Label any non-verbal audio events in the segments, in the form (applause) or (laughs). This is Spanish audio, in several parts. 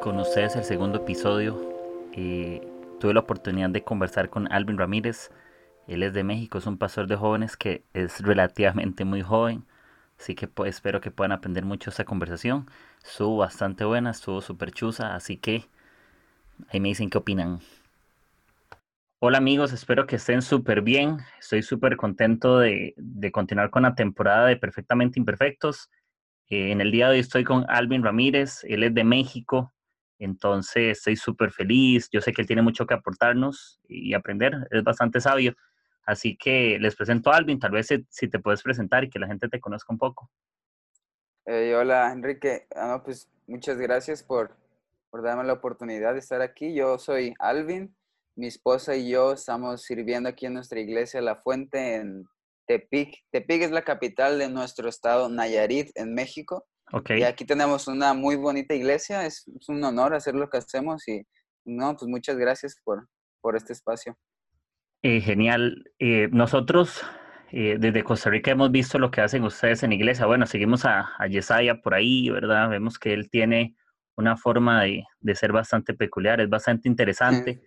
con ustedes el segundo episodio. Tuve la oportunidad de conversar con Alvin Ramírez. Él es de México, es un pastor de jóvenes que es relativamente muy joven. Así que espero que puedan aprender mucho esta conversación. Estuvo bastante buena, estuvo súper chusa. Así que ahí me dicen qué opinan. Hola amigos, espero que estén súper bien. Estoy súper contento de, de continuar con la temporada de Perfectamente Imperfectos. Eh, en el día de hoy estoy con Alvin Ramírez, él es de México, entonces estoy súper feliz. Yo sé que él tiene mucho que aportarnos y aprender, es bastante sabio. Así que les presento a Alvin, tal vez si te puedes presentar y que la gente te conozca un poco. Eh, hola Enrique, ah, pues muchas gracias por, por darme la oportunidad de estar aquí. Yo soy Alvin, mi esposa y yo estamos sirviendo aquí en nuestra iglesia La Fuente en Tepic. Tepic es la capital de nuestro estado Nayarit, en México. Okay. Y aquí tenemos una muy bonita iglesia. Es, un honor hacer lo que hacemos y, no, pues muchas gracias por, por este espacio. Eh, genial. Eh, nosotros eh, desde Costa Rica hemos visto lo que hacen ustedes en iglesia. Bueno, seguimos a, a Yesaya por ahí, ¿verdad? Vemos que él tiene una forma de, de ser bastante peculiar, es bastante interesante.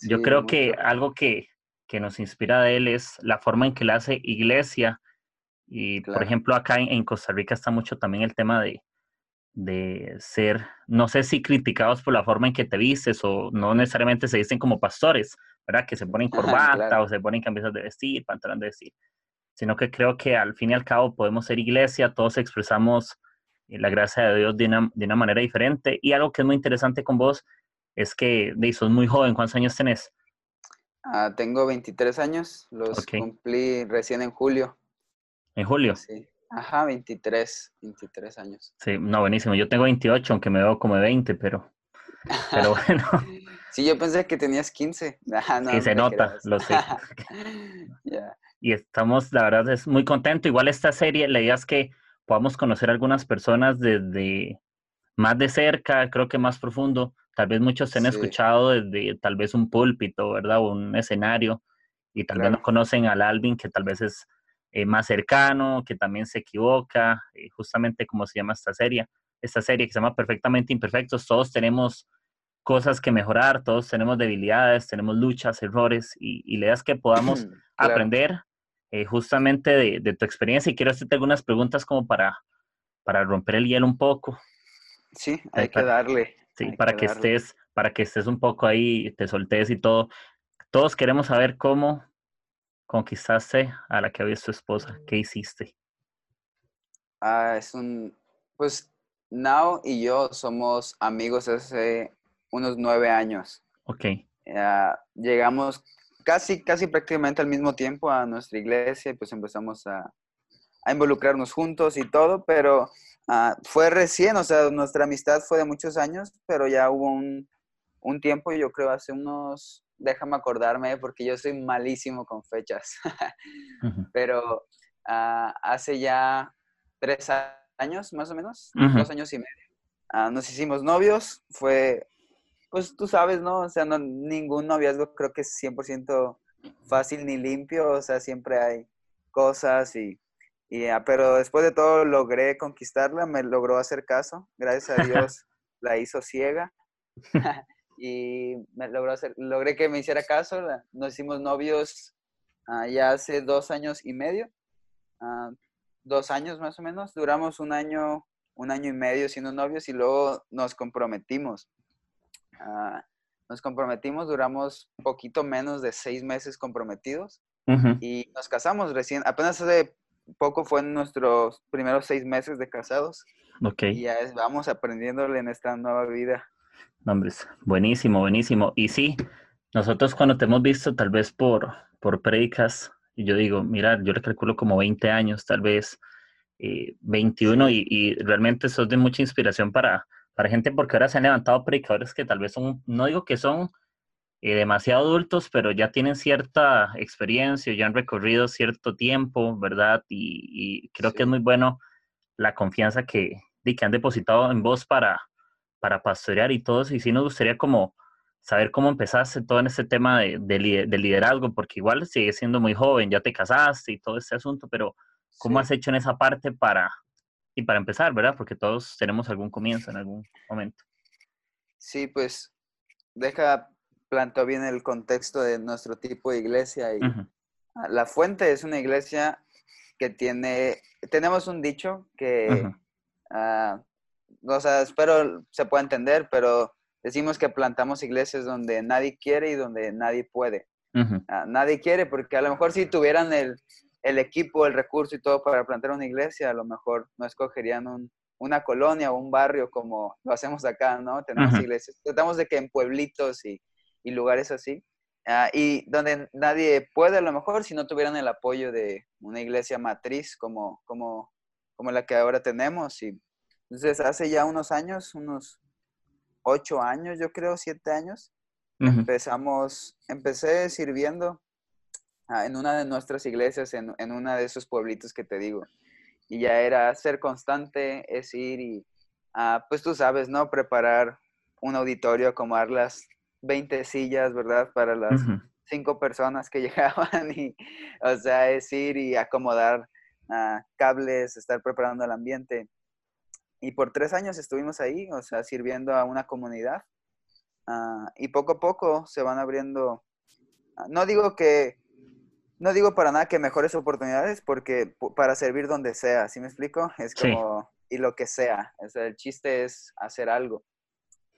Yo creo que algo que, que nos inspira de él es la forma en que él hace iglesia. Y, por ejemplo, acá en, Costa Rica está mucho también el tema de, de ser, no sé si criticados por la forma en que te vistes o no necesariamente se dicen como pastores, ¿verdad? Que se ponen corbata o se ponen camisas de vestir, pantalón de vestir, sino que creo que al fin y al cabo podemos ser iglesia, todos expresamos eh, la gracia de Dios de una, de una manera diferente. Y algo que es muy interesante con vos es que de, sos muy joven, ¿cuántos años tenés? Ah, tengo 23 años, los cumplí recién en julio. ¿En julio? Sí. Ajá, 23, 23 años. Sí, no, buenísimo. Yo tengo 28, aunque me veo como 20, pero, pero (laughs) bueno. sí, yo pensé que tenías 15. (laughs) Ah, no, se nota, lo sé. (laughs) Y estamos, la verdad, es muy contento. Igual esta serie, la idea es que podamos conocer a algunas personas desde más de cerca, creo que más profundo, Tal vez muchos se han escuchado desde tal vez un púlpito, ¿verdad? O un escenario, y tal vez no conocen al Alvin, que tal vez es eh, más cercano, que también se equivoca, eh, justamente como se llama esta serie, esta serie que se llama Perfectamente Imperfectos, todos tenemos cosas que mejorar, todos tenemos debilidades, tenemos luchas, errores, y, y la idea es que podamos aprender eh, justamente de, de, tu experiencia, y quiero hacerte algunas preguntas como para, para romper el hielo un poco. Sí, hay que darle. Sí, para que, estés, para que estés un poco ahí, te soltes y todo. Todos queremos saber cómo conquistaste a la que había tu esposa. ¿Qué hiciste? Ah, es un, pues, Now y yo somos amigos hace unos nueve años. Ok. llegamos casi, casi prácticamente al mismo tiempo a nuestra iglesia y pues empezamos a, a involucrarnos juntos y todo, pero Ah, fue recién, o sea, nuestra amistad fue de muchos años, pero ya hubo un, un tiempo, yo creo hace unos, déjame acordarme, porque yo soy malísimo con fechas, (laughs) pero uh, hace ya tres años más o menos, dos años y medio, uh, nos hicimos novios, fue, pues tú sabes, ¿no? O sea, no, ningún noviazgo creo que es 100% fácil ni limpio, o sea, siempre hay cosas y y, pero después de todo logré conquistarla, me logró hacer caso, gracias a (laughs) Dios la hizo ciega (laughs) y me logró hacer, logré que me hiciera caso, nos hicimos novios uh, ya hace dos años y medio, uh, dos años más o menos, duramos un año, un año y medio siendo novios y luego nos comprometimos. Uh, nos comprometimos, duramos poquito menos de seis meses comprometidos y nos casamos recién, apenas hace poco fue en nuestros primeros seis meses de casados. Ok. Y ya vamos aprendiéndole en esta nueva vida. Nombres, buenísimo, buenísimo. Y sí, nosotros cuando te hemos visto tal vez por, por predicas, yo digo, mira, yo le calculo como 20 años, tal vez eh, 21, y, y, realmente sos de mucha inspiración para, para gente porque ahora se han levantado predicadores que tal vez son, no digo que son eh, demasiado adultos, pero ya tienen cierta experiencia, ya han recorrido cierto tiempo, ¿verdad? Y, creo que es muy bueno la confianza que, que han depositado en vos para, para pastorear y todo eso. Y sí nos gustaría como saber cómo empezaste todo en este tema de, de, liderazgo, porque igual sigues siendo muy joven, ya te casaste y todo este asunto, pero ¿cómo has hecho en esa parte para, y para empezar, ¿verdad? Porque todos tenemos algún comienzo en (laughs) algún momento. Sí, pues deja, plantó bien el contexto de nuestro tipo de iglesia y la fuente es una iglesia que tiene, tenemos un dicho que, uh, o sea, espero se pueda entender, pero decimos que plantamos iglesias donde nadie quiere y donde nadie puede. Ah, nadie quiere porque a lo mejor si tuvieran el, el, equipo, el recurso y todo para plantar una iglesia, a lo mejor no escogerían un, una colonia o un barrio como lo hacemos acá, ¿no? Tenemos iglesias. Tratamos de que en pueblitos y, y lugares así, uh, y donde nadie puede a lo mejor si no tuvieran el apoyo de una iglesia matriz como, como, como la que ahora tenemos. Y, entonces, hace ya unos años, unos ocho años, yo creo, siete años, empezamos, empecé sirviendo ah, en una de nuestras iglesias, en, en uno de esos pueblitos que te digo. Y ya era ser constante, es ir y, uh, pues tú sabes, ¿no? Preparar un auditorio, acomodar las 20 sillas, ¿verdad? Para las cinco personas que (laughs) llegaban y, o sea, es ir y acomodar uh, cables, estar preparando el ambiente. Y por tres años estuvimos ahí, o sea, sirviendo a una comunidad. Uh, y poco a poco se van abriendo, uh, no digo que, no digo para nada que mejores oportunidades, porque para servir donde sea, ¿sí me explico? Es como, y lo que sea, o sea, el chiste es hacer algo.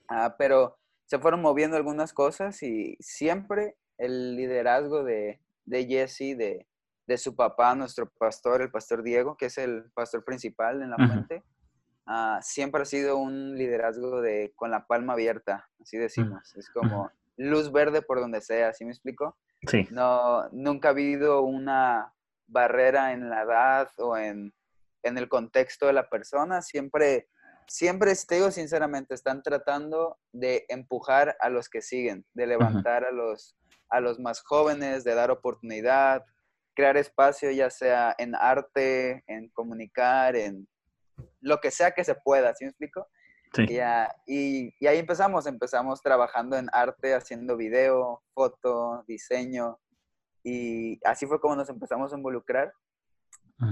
Uh, pero se fueron moviendo algunas cosas y siempre el liderazgo de, de Jesse, de, de, su papá, nuestro pastor, el pastor Diego, que es el pastor principal en la fuente, uh, siempre ha sido un liderazgo de con la palma abierta, así decimos. Es como luz verde por donde sea, ¿sí me explico? Sí. No, nunca ha habido una barrera en la edad o en, en el contexto de la persona, siempre siempre, te digo sinceramente, están tratando de empujar a los que siguen, de levantar a, los, a los más jóvenes, de dar oportunidad, crear espacio, ya sea en arte, en comunicar, en lo que sea que se pueda, ¿sí me explico? Sí. Y, y, ahí empezamos, empezamos trabajando en arte, haciendo video, foto, diseño, y así fue como nos empezamos a involucrar.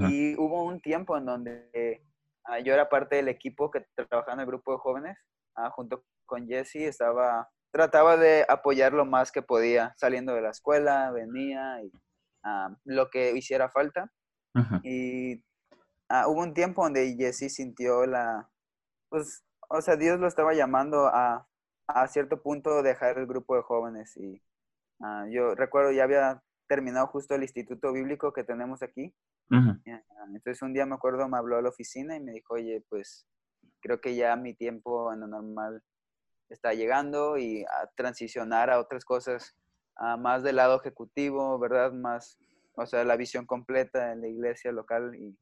Y hubo un tiempo en donde Ah, yo era parte del equipo que trabajaba en el grupo de jóvenes, ah, junto con Jesse, estaba, trataba de apoyar lo más que podía, saliendo de la escuela, venía y ah, lo que hiciera falta. Y hubo un tiempo donde Jesse sintió la, pues, o sea, Dios lo estaba llamando a, a cierto punto dejar el grupo de jóvenes y yo recuerdo ya había terminado justo el instituto bíblico que tenemos aquí entonces un día me acuerdo, me habló a la oficina y me dijo, oye, pues creo que ya mi tiempo en lo normal está llegando y a transicionar a otras cosas, a más del lado ejecutivo, ¿verdad? Más, o sea, la visión completa en la iglesia local y,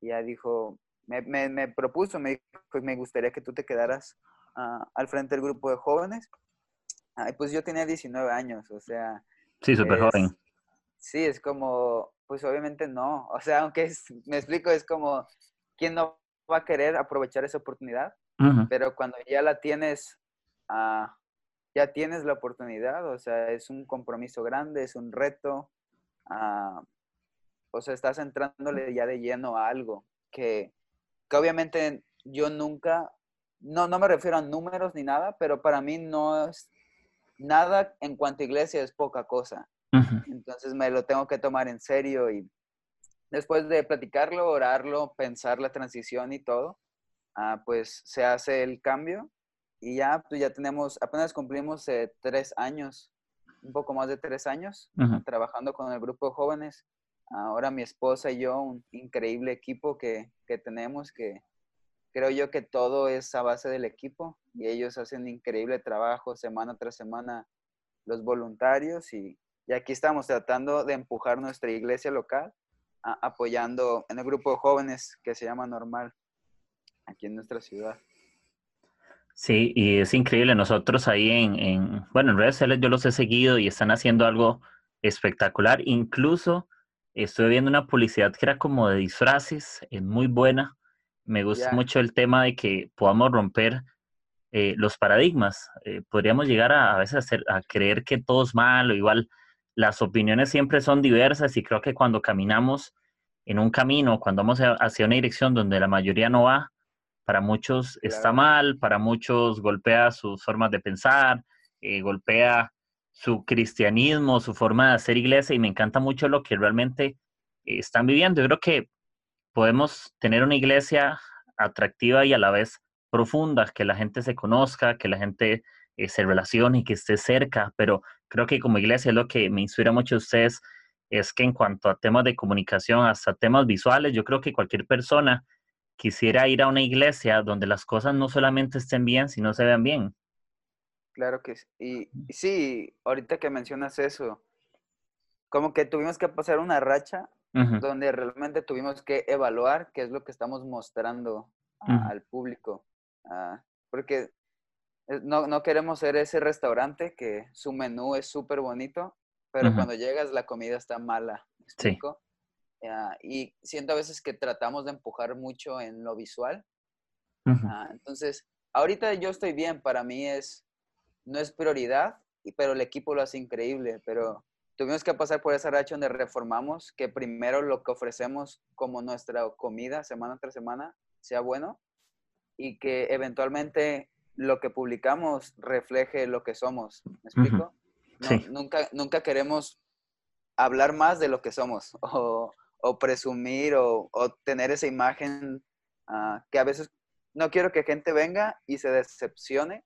ya dijo, me, me, propuso, me dijo, pues me gustaría que tú te quedaras ah, al frente del grupo de jóvenes. pues yo tenía 19 años, o sea... Sí, súper joven. Sí, es como, pues obviamente no. O sea, aunque me explico, es como, ¿quién no va a querer aprovechar esa oportunidad? Pero cuando ya la tienes, ah, ya tienes la oportunidad, o sea, es un compromiso grande, es un reto. Ah, o sea, estás entrándole ya de lleno a algo que, que obviamente yo nunca, no, no me refiero a números ni nada, pero para mí no es nada en cuanto a iglesia es poca cosa. Entonces me lo tengo que tomar en serio y después de platicarlo, orarlo, pensar la transición y todo, ah, pues se hace el cambio y ya, pues ya tenemos, apenas cumplimos eh, tres años, un poco más de tres años, trabajando con el grupo de jóvenes. Ahora mi esposa y yo, un increíble equipo que, que tenemos, que creo yo que todo es a base del equipo y ellos hacen increíble trabajo semana tras semana, los voluntarios y y aquí estamos tratando de empujar nuestra iglesia local, apoyando en el grupo de jóvenes que se llama Normal, aquí en nuestra ciudad. Sí, y es increíble. Nosotros ahí en, en, bueno, en redes sociales yo los he seguido y están haciendo algo espectacular. Incluso estoy viendo una publicidad que era como de disfraces, es muy buena. Me gusta mucho el tema de que podamos romper eh, los paradigmas. Eh, podríamos llegar a, a veces a, hacer, a creer que todo es malo, igual las opiniones siempre son diversas y creo que cuando caminamos en un camino, cuando vamos hacia una dirección donde la mayoría no va, para muchos está mal, para muchos golpea sus formas de pensar, eh, golpea su cristianismo, su forma de hacer iglesia y me encanta mucho lo que realmente están viviendo. Yo creo que podemos tener una iglesia atractiva y a la vez profunda, que la gente se conozca, que la gente eh, se relacione y que esté cerca, pero creo que como iglesia es lo que me inspira mucho a ustedes, es que en cuanto a temas de comunicación, hasta temas visuales, yo creo que cualquier persona quisiera ir a una iglesia donde las cosas no solamente estén bien, sino se vean bien. Claro que sí. Y, sí, ahorita que mencionas eso, como que tuvimos que pasar una racha donde realmente tuvimos que evaluar qué es lo que estamos mostrando al público. Ah, porque eh, no, no, queremos ser ese restaurante que su menú es súper bonito, pero cuando llegas la comida está mala. Sí. Ah, y siento a veces que tratamos de empujar mucho en lo visual. Ah, entonces, ahorita yo estoy bien, para mí es, no es prioridad, pero el equipo lo hace increíble, pero tuvimos que pasar por esa racha donde reformamos que primero lo que ofrecemos como nuestra comida semana tras semana sea bueno y que eventualmente lo que publicamos refleje lo que somos. ¿Me explico? nunca, nunca queremos hablar más de lo que somos (laughs) o, presumir o, tener esa imagen ah, que a veces no quiero que gente venga y se decepcione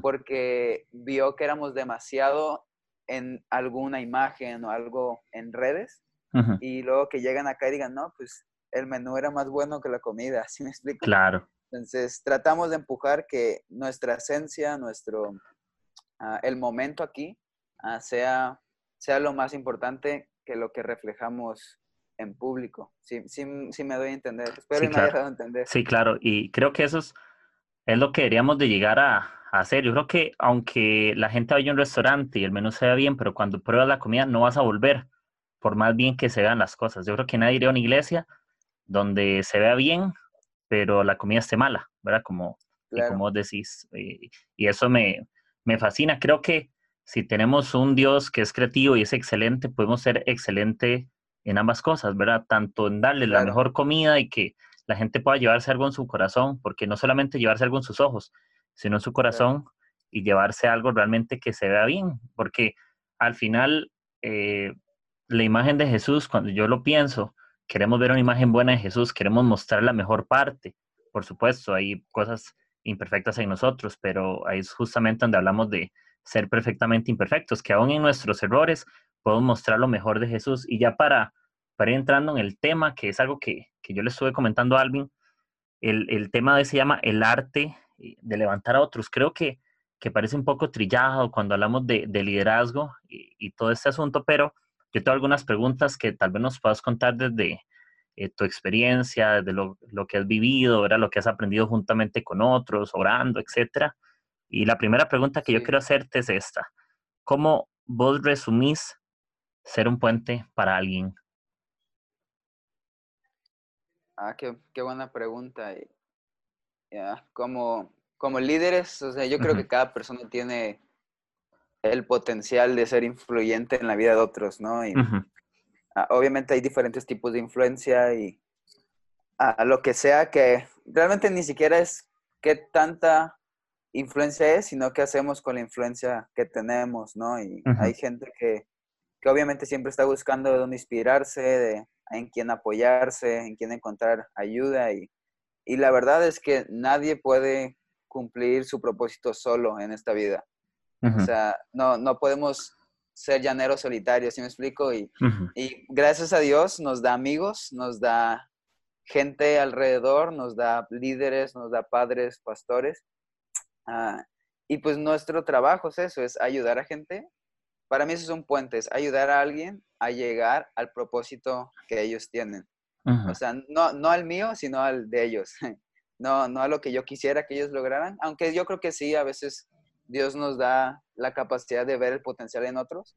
porque vio que éramos demasiado en alguna imagen o algo en redes y luego que llegan acá y digan, no, pues el menú era más bueno que la comida, (laughs) ¿sí me explico? Claro. Entonces tratamos de empujar que nuestra esencia, nuestro, ah, el momento aquí ah, sea, sea lo más importante que lo que reflejamos en público. Sí, sí, sí me doy a entender. Espero me haya entender. Sí, claro. Y creo que eso es, es lo que deberíamos de llegar a, hacer. Yo creo que aunque la gente vaya a un restaurante y el menú se vea bien, pero cuando pruebas la comida no vas a volver, por más bien que se vean las cosas. Yo creo que nadie iría a una iglesia donde se vea bien, pero la comida esté mala, ¿verdad? Como, como decís. Eh, y eso me, me fascina. Creo que si tenemos un Dios que es creativo y es excelente, podemos ser excelente en ambas cosas, ¿verdad? Tanto en darle la mejor comida y que la gente pueda llevarse algo en su corazón, porque no solamente llevarse algo en sus ojos, sino en su corazón y llevarse algo realmente que se vea bien, porque al final eh, la imagen de Jesús, cuando yo lo pienso, queremos ver una imagen buena de Jesús, queremos mostrar la mejor parte. Por supuesto, hay cosas imperfectas en nosotros, pero ahí es justamente donde hablamos de ser perfectamente imperfectos, que aún en nuestros errores podemos mostrar lo mejor de Jesús. Y ya para, para ir entrando en el tema, que es algo que, que yo le estuve comentando a Alvin, el, el tema de se llama el arte de levantar a otros. Creo que, que parece un poco trillado cuando hablamos de, de liderazgo y, y, todo este asunto, pero yo tengo algunas preguntas que tal vez nos puedas contar desde eh, tu experiencia, desde lo, lo, que has vivido, ¿verdad? lo que has aprendido juntamente con otros, orando, etcétera. Y la primera pregunta que yo quiero hacerte es esta. ¿Cómo vos resumís ser un puente para alguien? Ah, qué, qué buena pregunta. Como, como líderes, o sea, yo creo que cada persona tiene el potencial de ser influyente en la vida de otros, ¿no? Y, ah, obviamente hay diferentes tipos de influencia y a lo que sea que realmente ni siquiera es qué tanta influencia es, sino qué hacemos con la influencia que tenemos, ¿no? Y hay gente que, que, obviamente siempre está buscando de dónde inspirarse, de en quién apoyarse, en quién encontrar ayuda y y la verdad es que nadie puede cumplir su propósito solo en esta vida. O sea, no, no podemos ser llaneros solitarios, ¿sí me explico? Y, y, gracias a Dios nos da amigos, nos da gente alrededor, nos da líderes, nos da padres, pastores. Ah, y pues nuestro trabajo es eso, es ayudar a gente. Para mí eso son puentes, ayudar a alguien a llegar al propósito que ellos tienen. O sea, no, no al mío, sino al de ellos. (laughs) No, no a lo que yo quisiera que ellos lograran, aunque yo creo que sí, a veces Dios nos da la capacidad de ver el potencial en otros,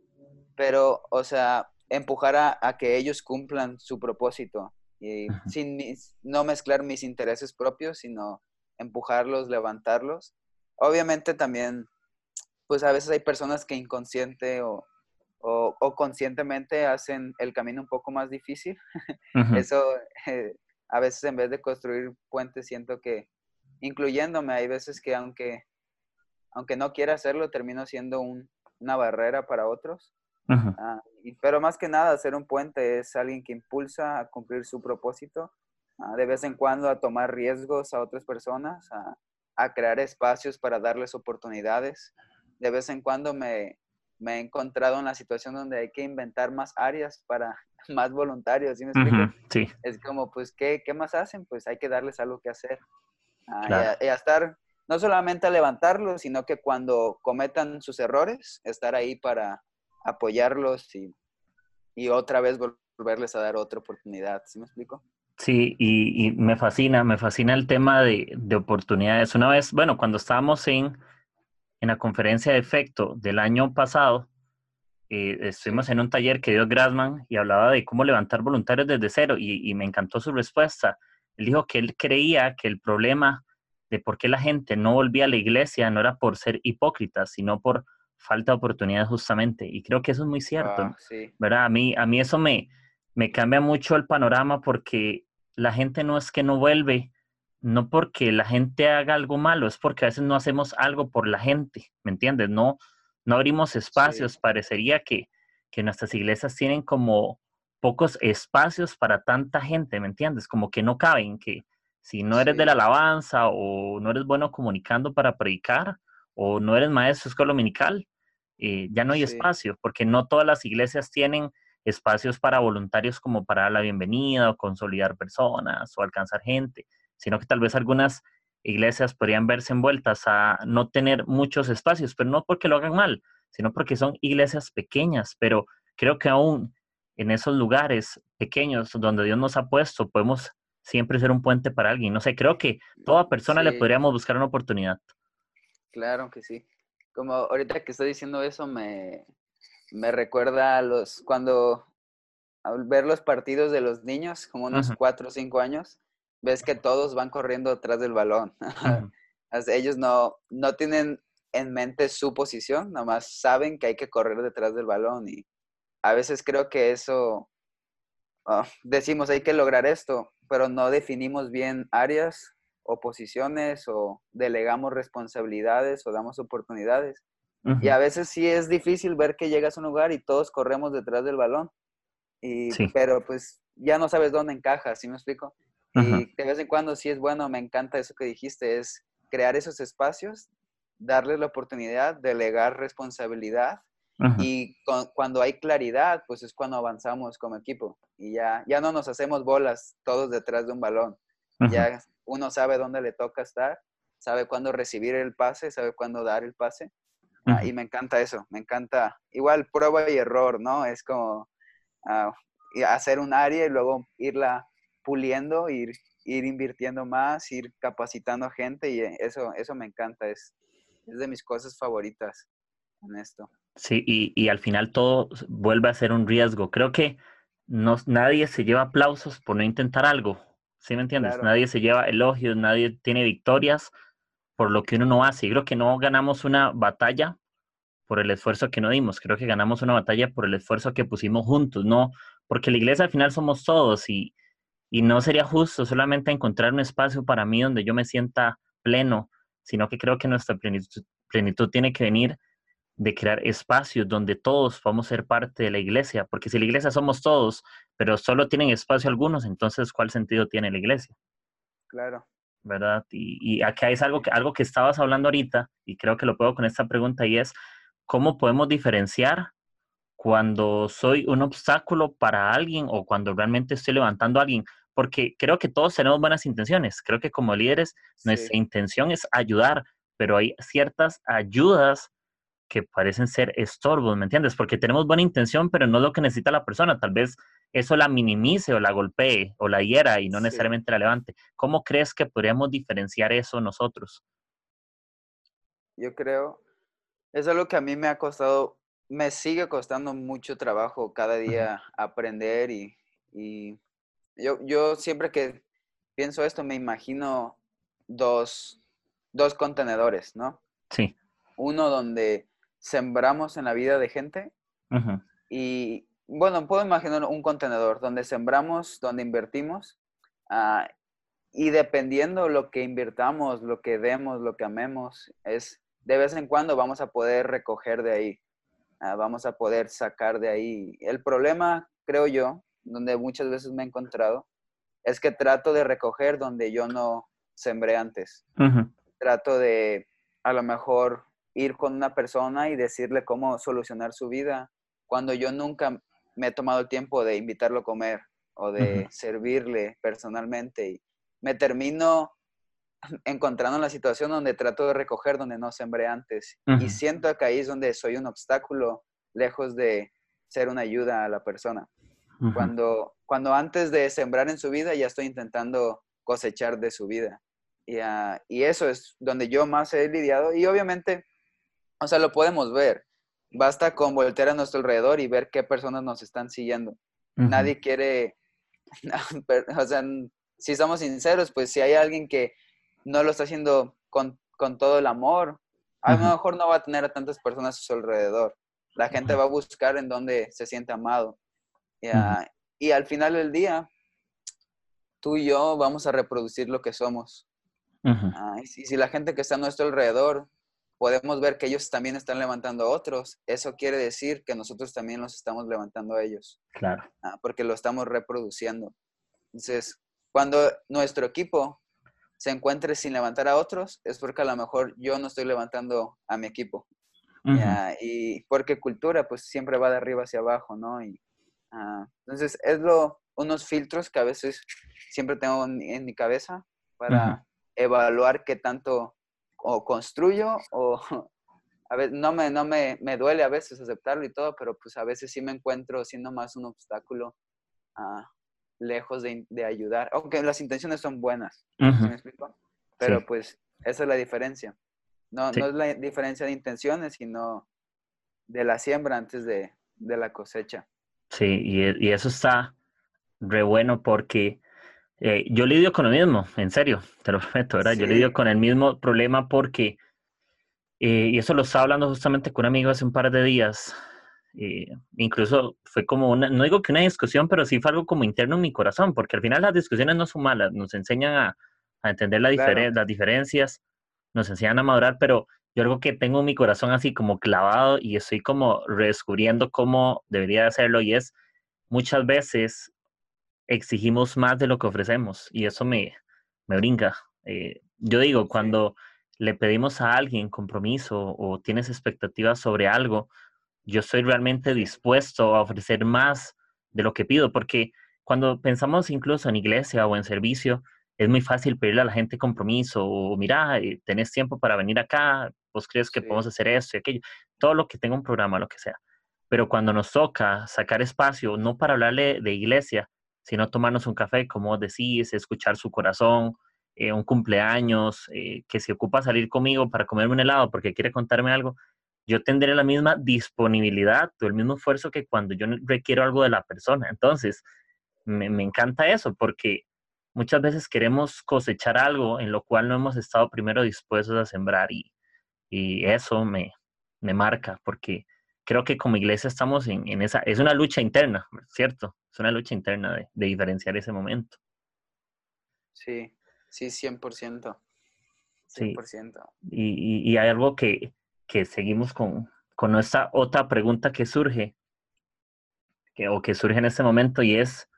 pero, o sea, empujar a, que ellos cumplan su propósito y sin no mezclar mis intereses propios, sino empujarlos, levantarlos. Obviamente también, pues a veces hay personas que inconsciente o, o, conscientemente hacen el camino un poco más difícil. (laughs) Eso, eh, a veces en vez de construir puentes, siento que incluyéndome. Hay veces que aunque, aunque no quiera hacerlo, termino siendo una barrera para otros. Ah, pero más que nada, ser un puente es alguien que impulsa a cumplir su propósito, ah, de vez en cuando a tomar riesgos a otras personas, a, a crear espacios para darles oportunidades. De vez en cuando me, me he encontrado en la situación donde hay que inventar más áreas para (laughs) más voluntarios, ¿sí me explico? sí. Es como, pues, ¿qué, ¿qué, más hacen? Pues hay que darles algo que hacer. Ah, y, a, estar, no solamente a levantarlos, sino que cuando cometan sus errores, estar ahí para apoyarlos y, y otra vez volverles a dar otra oportunidad, ¿sí me explico? Sí, y, y me fascina, me fascina el tema de, de oportunidades. Una vez, bueno, cuando estábamos en en la conferencia de efecto del año pasado, eh, estuvimos en un taller que dio Grassman y hablaba de cómo levantar voluntarios desde cero y, me encantó su respuesta. Él dijo que él creía que el problema de por qué la gente no volvía a la iglesia no era por ser hipócritas, sino por falta de oportunidades justamente. Y creo que eso es muy cierto, ah, ¿verdad? A mí, a mí eso me, me cambia mucho el panorama porque la gente no es que no vuelve, no porque la gente haga algo malo, es porque a veces no hacemos algo por la gente, ¿me entiendes? No, no abrimos espacios. Parecería que, que nuestras iglesias tienen como pocos espacios para tanta gente, ¿me entiendes? Como que no caben, que si no eres de la alabanza o no eres bueno comunicando para predicar o no eres maestro de escuela dominical, eh, ya no hay espacio, porque no todas las iglesias tienen espacios para voluntarios como para dar la bienvenida o consolidar personas o alcanzar gente sino que tal vez algunas iglesias podrían verse envueltas a no tener muchos espacios, pero no porque lo hagan mal, sino porque son iglesias pequeñas, pero creo que aún en esos lugares pequeños donde Dios nos ha puesto, podemos siempre ser un puente para alguien. No sé, creo que toda persona le podríamos buscar una oportunidad. Claro que sí. Como ahorita que estoy diciendo eso, me, me recuerda a los, cuando al ver los partidos de los niños, como unos cuatro o cinco años, ves que todos van corriendo detrás del balón. (laughs) Ellos no, no tienen en mente su posición, nomás saben que hay que correr detrás del balón y a veces creo que eso, ah, decimos hay que lograr esto, pero no definimos bien áreas o posiciones o delegamos responsabilidades o damos oportunidades. Y a veces sí es difícil ver que llegas a un lugar y todos corremos detrás del balón. Y, Pero pues ya no sabes dónde encaja, ¿sí me explico? Y de vez en cuando sí es bueno, me encanta eso que dijiste, es crear esos espacios, darle la oportunidad, delegar responsabilidad y cuando hay claridad, pues es cuando avanzamos como equipo y ya, ya no nos hacemos bolas todos detrás de un balón. Ya uno sabe dónde le toca estar, sabe cuándo recibir el pase, sabe cuándo dar el pase. Ah, y me encanta eso, me encanta. Igual prueba y error, ¿no? Es como ah, hacer un área y luego irla puliendo, ir, ir invirtiendo más, ir capacitando a gente y eso, eso me encanta, es, es de mis cosas favoritas en esto. Sí, y, y, al final todo vuelve a ser un riesgo. Creo que no, nadie se lleva aplausos por no intentar algo, ¿sí me entiendes? Nadie se lleva elogios, nadie tiene victorias por lo que uno no hace. creo que no ganamos una batalla por el esfuerzo que no dimos, creo que ganamos una batalla por el esfuerzo que pusimos juntos, ¿no? Porque la iglesia al final somos todos y, y no sería justo solamente encontrar un espacio para mí donde yo me sienta pleno, sino que creo que nuestra plenitud, tiene que venir de crear espacios donde todos podamos ser parte de la iglesia, porque si la iglesia somos todos, pero solo tienen espacio algunos, entonces ¿cuál sentido tiene la iglesia? Claro. ¿Verdad? Y, y acá es algo que, algo que estabas hablando ahorita, y creo que lo puedo con esta pregunta, y es, ¿cómo podemos diferenciar cuando soy un obstáculo para alguien o cuando realmente estoy levantando a alguien, porque creo que todos tenemos buenas intenciones. Creo que como líderes nuestra intención es ayudar, pero hay ciertas ayudas que parecen ser estorbos, ¿me entiendes? Porque tenemos buena intención, pero no es lo que necesita la persona. Tal vez eso la minimice o la golpee o la hiera y no necesariamente la levante. ¿Cómo crees que podríamos diferenciar eso nosotros? Yo creo, es algo que a mí me ha costado me sigue costando mucho trabajo cada día aprender y, yo, yo, siempre que pienso esto me imagino dos, contenedores, ¿no? Sí. Uno donde sembramos en la vida de gente y, bueno, puedo imaginar un contenedor donde sembramos, donde invertimos ah, y dependiendo lo que invirtamos, lo que demos, lo que amemos, es de vez en cuando vamos a poder recoger de ahí, ah, vamos a poder sacar de ahí. El problema, creo yo, donde muchas veces me he encontrado, es que trato de recoger donde yo no sembré antes. Trato de a lo mejor ir con una persona y decirle cómo solucionar su vida, cuando yo nunca me he tomado el tiempo de invitarlo a comer o de servirle personalmente. Y me termino encontrando en la situación donde trato de recoger donde no sembré antes. Y siento que ahí es donde soy un obstáculo, lejos de ser una ayuda a la persona. cuando, cuando antes de sembrar en su vida ya estoy intentando cosechar de su vida. Y, ah, y eso es donde yo más he lidiado. Y obviamente, o sea, lo podemos ver. Basta con voltear a nuestro alrededor y ver qué personas nos están siguiendo. Nadie quiere, (laughs) o sea, si somos sinceros, pues si hay alguien que no lo está haciendo con, todo el amor, a lo mejor no va a tener a tantas personas a su alrededor. La gente va a buscar en donde se siente amado. Y, al final del día, tú y yo vamos a reproducir lo que somos. y, si, la gente que está a nuestro alrededor, podemos ver que ellos también están levantando a otros, eso quiere decir que nosotros también los estamos levantando a ellos. Claro. Ah, porque lo estamos reproduciendo. Entonces, cuando nuestro equipo se encuentre sin levantar a otros, es porque a lo mejor yo no estoy levantando a mi equipo. y porque cultura, pues siempre va de arriba hacia abajo, ¿no? Y, ah, entonces, es lo, unos filtros que a veces siempre tengo en, mi cabeza para evaluar qué tanto o construyo o (laughs) a veces no me, no me, me, duele a veces aceptarlo y todo, pero pues a veces sí me encuentro siendo más un obstáculo a lejos de, de, ayudar, aunque las intenciones son buenas, me explico? Pero pues esa es la diferencia. No, no es la diferencia de intenciones, sino de la siembra antes de, de la cosecha. Sí, y, y, eso está re bueno porque eh, yo lidio con lo mismo, en serio, te lo (laughs) prometo, ¿verdad? Yo lidio con el mismo problema porque, eh, y eso lo estaba hablando justamente con un amigo hace un par de días, eh, incluso fue como una, no digo que una discusión, pero sí fue algo como interno en mi corazón, porque al final las discusiones no son malas, nos enseñan a, a entender la las diferencias, nos enseñan a madurar, pero yo algo que tengo en mi corazón así como clavado y estoy como redescubriendo cómo debería hacerlo y es muchas veces exigimos más de lo que ofrecemos y eso me, me brinca. Eh, yo digo, cuando le pedimos a alguien compromiso o tienes expectativas sobre algo, yo estoy realmente dispuesto a ofrecer más de lo que pido, porque cuando pensamos incluso en iglesia o en servicio, es muy fácil pedirle a la gente compromiso o mira, eh, tenés tiempo para venir acá, vos crees que podemos hacer esto y aquello, todo lo que tenga un programa, lo que sea. Pero cuando nos toca sacar espacio, no para hablarle de iglesia, sino tomarnos un café, como decís, escuchar su corazón, eh, un cumpleaños, eh, que se ocupa salir conmigo para comerme un helado porque quiere contarme algo, yo tendré la misma disponibilidad o el mismo esfuerzo que cuando yo requiero algo de la persona. Entonces, me, encanta eso porque muchas veces queremos cosechar algo en lo cual no hemos estado primero dispuestos a sembrar y, eso me, me, marca porque creo que como iglesia estamos en, en, esa, es una lucha interna, ¿cierto? Es una lucha interna de, de diferenciar ese momento. Sí, sí, 100%. 100%. Y, y hay algo que, que seguimos con, con nuestra otra pregunta que surge, que, o que surge en este momento, y es,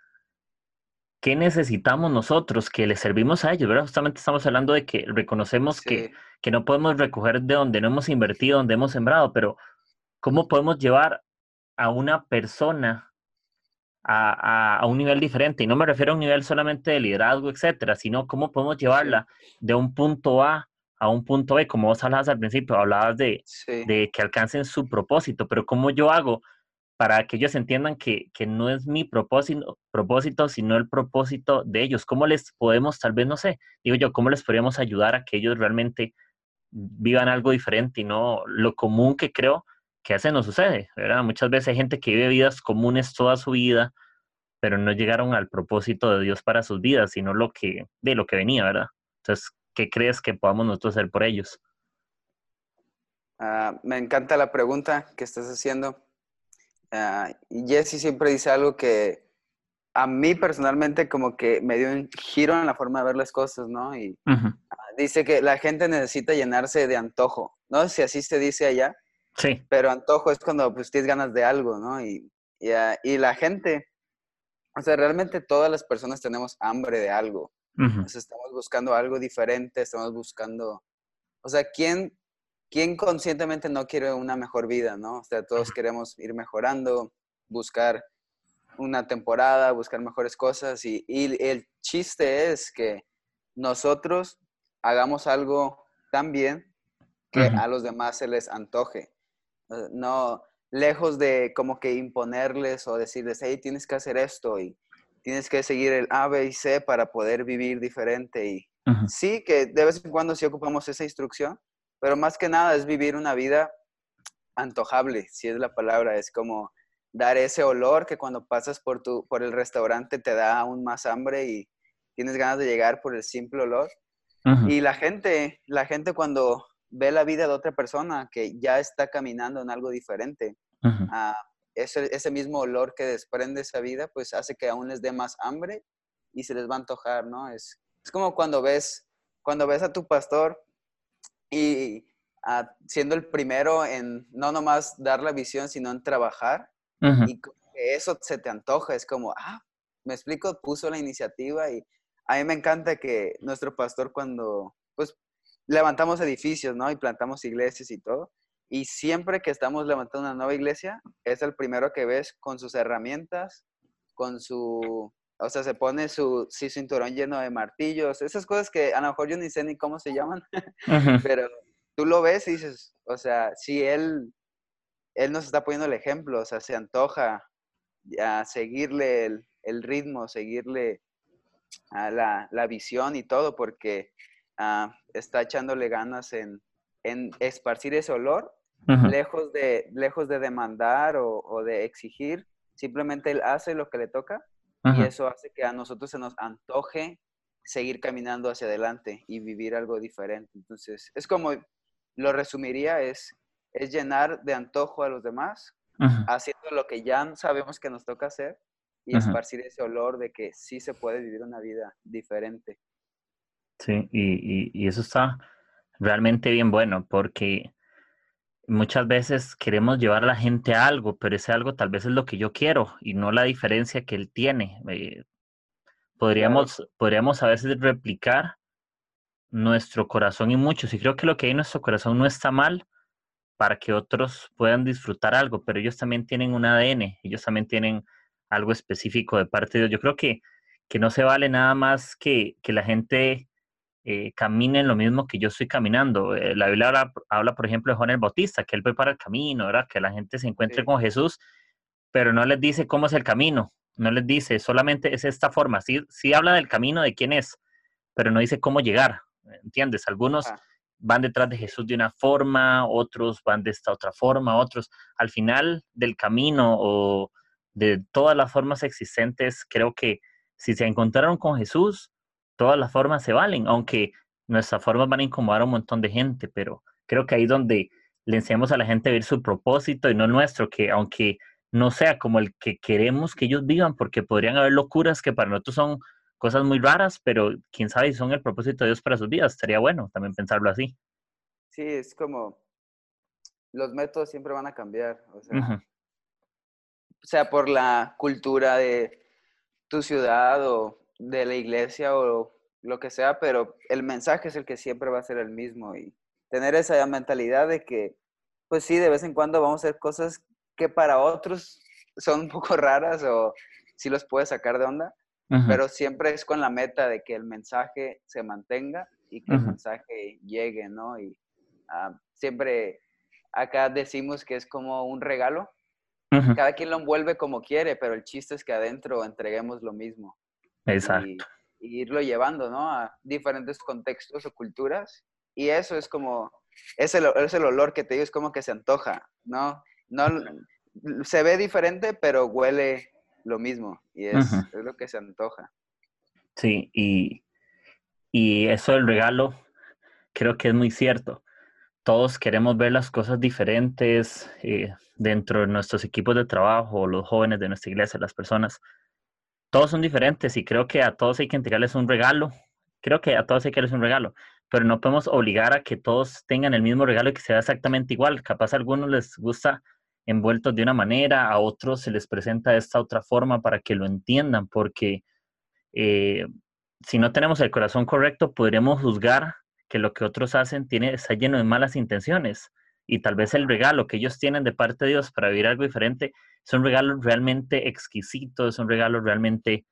¿qué necesitamos nosotros que le servimos a ellos? ¿verdad? Justamente estamos hablando de que reconocemos que, que no podemos recoger de donde no hemos invertido, donde hemos sembrado, pero ¿cómo podemos llevar a una persona a, a, un nivel diferente. Y no me refiero a un nivel solamente de liderazgo, etcétera, sino cómo podemos llevarla de un punto A a un punto B, como vos hablabas al principio, hablabas de, de que alcancen su propósito, pero ¿cómo yo hago para que ellos entiendan que, que, no es mi propósito, propósito, sino el propósito de ellos? ¿Cómo les podemos, tal vez, no sé, digo yo, cómo les podríamos ayudar a que ellos realmente vivan algo diferente y no lo común que creo que hace no sucede, ¿verdad? Muchas veces hay gente que vive vidas comunes toda su vida, pero no llegaron al propósito de Dios para sus vidas, sino lo que, de lo que venía, ¿verdad? Entonces, ¿qué crees que podamos nosotros hacer por ellos? Ah, me encanta la pregunta que estás haciendo. Uh, Jesse siempre dice algo que a mí personalmente como que me dio un giro en la forma de ver las cosas, ¿no? Y dice que la gente necesita llenarse de antojo, ¿no? Si así se dice allá. Sí. Pero antojo es cuando pues tienes ganas de algo, ¿no? Y, y, ah, y la gente, o sea, realmente todas las personas tenemos hambre de algo. Estamos buscando algo diferente, estamos buscando, o sea, ¿quién, ¿quién conscientemente no quiere una mejor vida, no? O sea, todos queremos ir mejorando, buscar una temporada, buscar mejores cosas y, el chiste es que nosotros hagamos algo tan bien que a los demás se les antoje. Eh, no, lejos de como que imponerles o decirles, hey, tienes que hacer esto y tienes que seguir el A, B y C para poder vivir diferente. Y sí, que de vez en cuando sí ocupamos esa instrucción, pero más que nada es vivir una vida antojable, si es la palabra, es como dar ese olor que cuando pasas por, tu, por el restaurante te da aún más hambre y tienes ganas de llegar por el simple olor. Y la gente, la gente cuando ve la vida de otra persona que ya está caminando en algo diferente, ese, ese, mismo olor que desprende esa vida, pues hace que aún les dé más hambre y se les va a antojar, ¿no? Es, es como cuando ves, cuando ves a tu pastor y siendo el primero en no nomás dar la visión, sino en trabajar, y eso se te antoja, es como, ah, me explico, puso la iniciativa y a mí me encanta que nuestro pastor cuando, pues, levantamos edificios, ¿no? Y plantamos iglesias y todo. Y siempre que estamos levantando una nueva iglesia, es el primero que ves con sus herramientas, con su, o sea, se pone su, sí, cinturón lleno de martillos, esas cosas que a lo mejor yo ni sé ni cómo se llaman, (laughs) pero tú lo ves y dices, o sea, si él él nos está poniendo el ejemplo, o sea, se antoja a seguirle el, ritmo, seguirle a la, visión y todo, porque ah, está echándole ganas en, esparcir ese olor, lejos, de, lejos de demandar o, de exigir, simplemente él hace lo que le toca y eso hace que a nosotros se nos antoje seguir caminando hacia adelante y vivir algo diferente. Entonces, es como, lo resumiría, es es llenar de antojo a los demás, haciendo lo que ya sabemos que nos toca hacer y esparcir ese olor de que sí se puede vivir una vida diferente. Sí, y, eso está realmente bien bueno porque muchas veces queremos llevar a la gente a algo, pero ese algo tal vez es lo que yo quiero y no la diferencia que él tiene. Eh, podríamos, podríamos a veces replicar nuestro corazón y muchos, y creo que lo que hay en nuestro corazón no está mal, para que otros puedan disfrutar algo, pero ellos también tienen un ADN, ellos también tienen algo específico de parte de Dios. Yo creo que, que no se vale nada más que, que la gente eh, camine en lo mismo que yo estoy caminando. Eh, la Biblia habla, por ejemplo, de Juan el Bautista, que él prepara el camino, ¿verdad? que la gente se encuentre con Jesús, pero no les dice cómo es el camino, no les dice, solamente es esta forma. Sí, sí habla del camino de quién es, pero no dice cómo llegar, ¿entiendes? Algunos van detrás de Jesús de una forma, otros van de esta otra forma, otros al final del camino o de todas las formas existentes, creo que si se encontraron con Jesús, todas las formas se valen, aunque nuestras formas van a incomodar a un montón de gente, pero creo que ahí donde le enseñamos a la gente a ver su propósito y no nuestro, que aunque no sea como el que queremos que ellos vivan, porque podrían haber locuras que para nosotros son cosas muy raras, pero quién sabe si son el propósito de Dios para sus vidas. Estaría bueno también pensarlo así. Sí, es como los métodos siempre van a cambiar, o sea, sea por la cultura de tu ciudad o de la iglesia o lo que sea, pero el mensaje es el que siempre va a ser el mismo y tener esa mentalidad de que, pues sí, de vez en cuando vamos a hacer cosas que para otros son un poco (laughs) raras o sí los puedes sacar de onda, pero siempre es con la meta de que el mensaje se mantenga y que el mensaje llegue, ¿no? Y ah, siempre acá decimos que es como un regalo. Cada quien lo envuelve como quiere, pero el chiste es que adentro entreguemos lo mismo. Exacto. Y, irlo llevando, ¿no? A diferentes contextos o culturas. Y eso es como, es el, es el olor que te digo, es como que se antoja, ¿no? No, se ve diferente, pero huele lo mismo y es, lo que se antoja. Sí, y, y eso del regalo creo que es muy cierto. Todos queremos ver las cosas diferentes eh, dentro de nuestros equipos de trabajo, los jóvenes de nuestra iglesia, las personas. Todos son diferentes y creo que a todos hay que entregarles un regalo. Creo que a todos hay que darles un regalo, pero no podemos obligar a que todos tengan el mismo regalo y que sea exactamente igual. Capaz a algunos les gusta envueltos de una manera, a otros se les presenta de esta otra forma para que lo entiendan, porque eh, si no tenemos el corazón correcto, podríamos juzgar que lo que otros hacen tiene, está lleno de malas intenciones y tal vez el regalo que ellos tienen de parte de Dios para vivir algo diferente es un regalo realmente exquisito, es un regalo realmente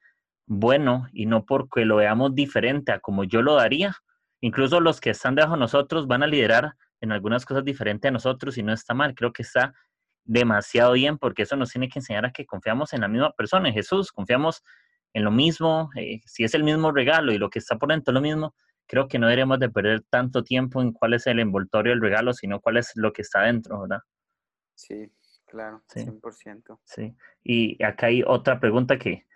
bueno y no porque lo veamos diferente a como yo lo daría. Incluso los que están debajo de nosotros van a liderar en algunas cosas diferentes a nosotros y no está mal. Creo que está demasiado bien porque eso nos tiene que enseñar a que confiamos en la misma persona, en Jesús, confiamos en lo mismo, eh, si es el mismo regalo y lo que está por dentro es lo mismo, creo que no deberíamos de perder tanto tiempo en cuál es el envoltorio del regalo, sino cuál es lo que está dentro, ¿verdad? Sí, claro, 100%. Sí, y acá hay otra pregunta que,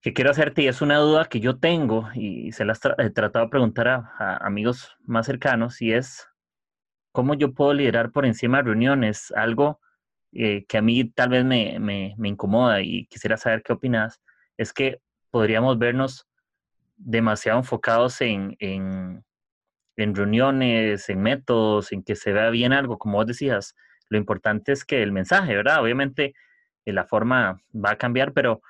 que quiero hacerte y es una duda que yo tengo y se la he tratado de preguntar a, amigos más cercanos y es, ¿cómo yo puedo liderar por encima de reuniones? Algo eh, que a mí tal vez me, me, me incomoda y quisiera saber qué opinas, es que podríamos vernos demasiado enfocados en, en, reuniones, en métodos, en que se vea bien algo, como vos decías. Lo importante es que el mensaje, ¿verdad? Obviamente eh, la forma va a cambiar, pero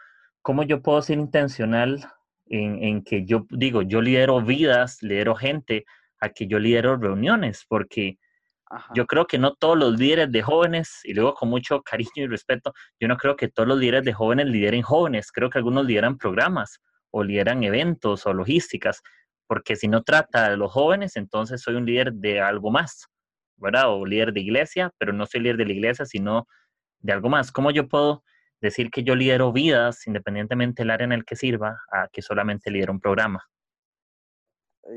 ¿cómo yo puedo ser intencional en, en, que yo digo, yo lidero vidas, lidero gente, a que yo lidero reuniones? Porque yo creo que no todos los líderes de jóvenes, y luego con mucho (laughs) cariño y respeto, yo no creo que todos los líderes de jóvenes lideren jóvenes, creo que algunos lideran programas o lideran eventos o logísticas, porque si no trata de los jóvenes, entonces soy un líder de algo más, ¿verdad? O líder de iglesia, pero no soy líder de la iglesia, sino de algo más. ¿Cómo yo puedo decir que yo lidero vidas, independientemente del área en el que sirva, a que solamente lidero un programa?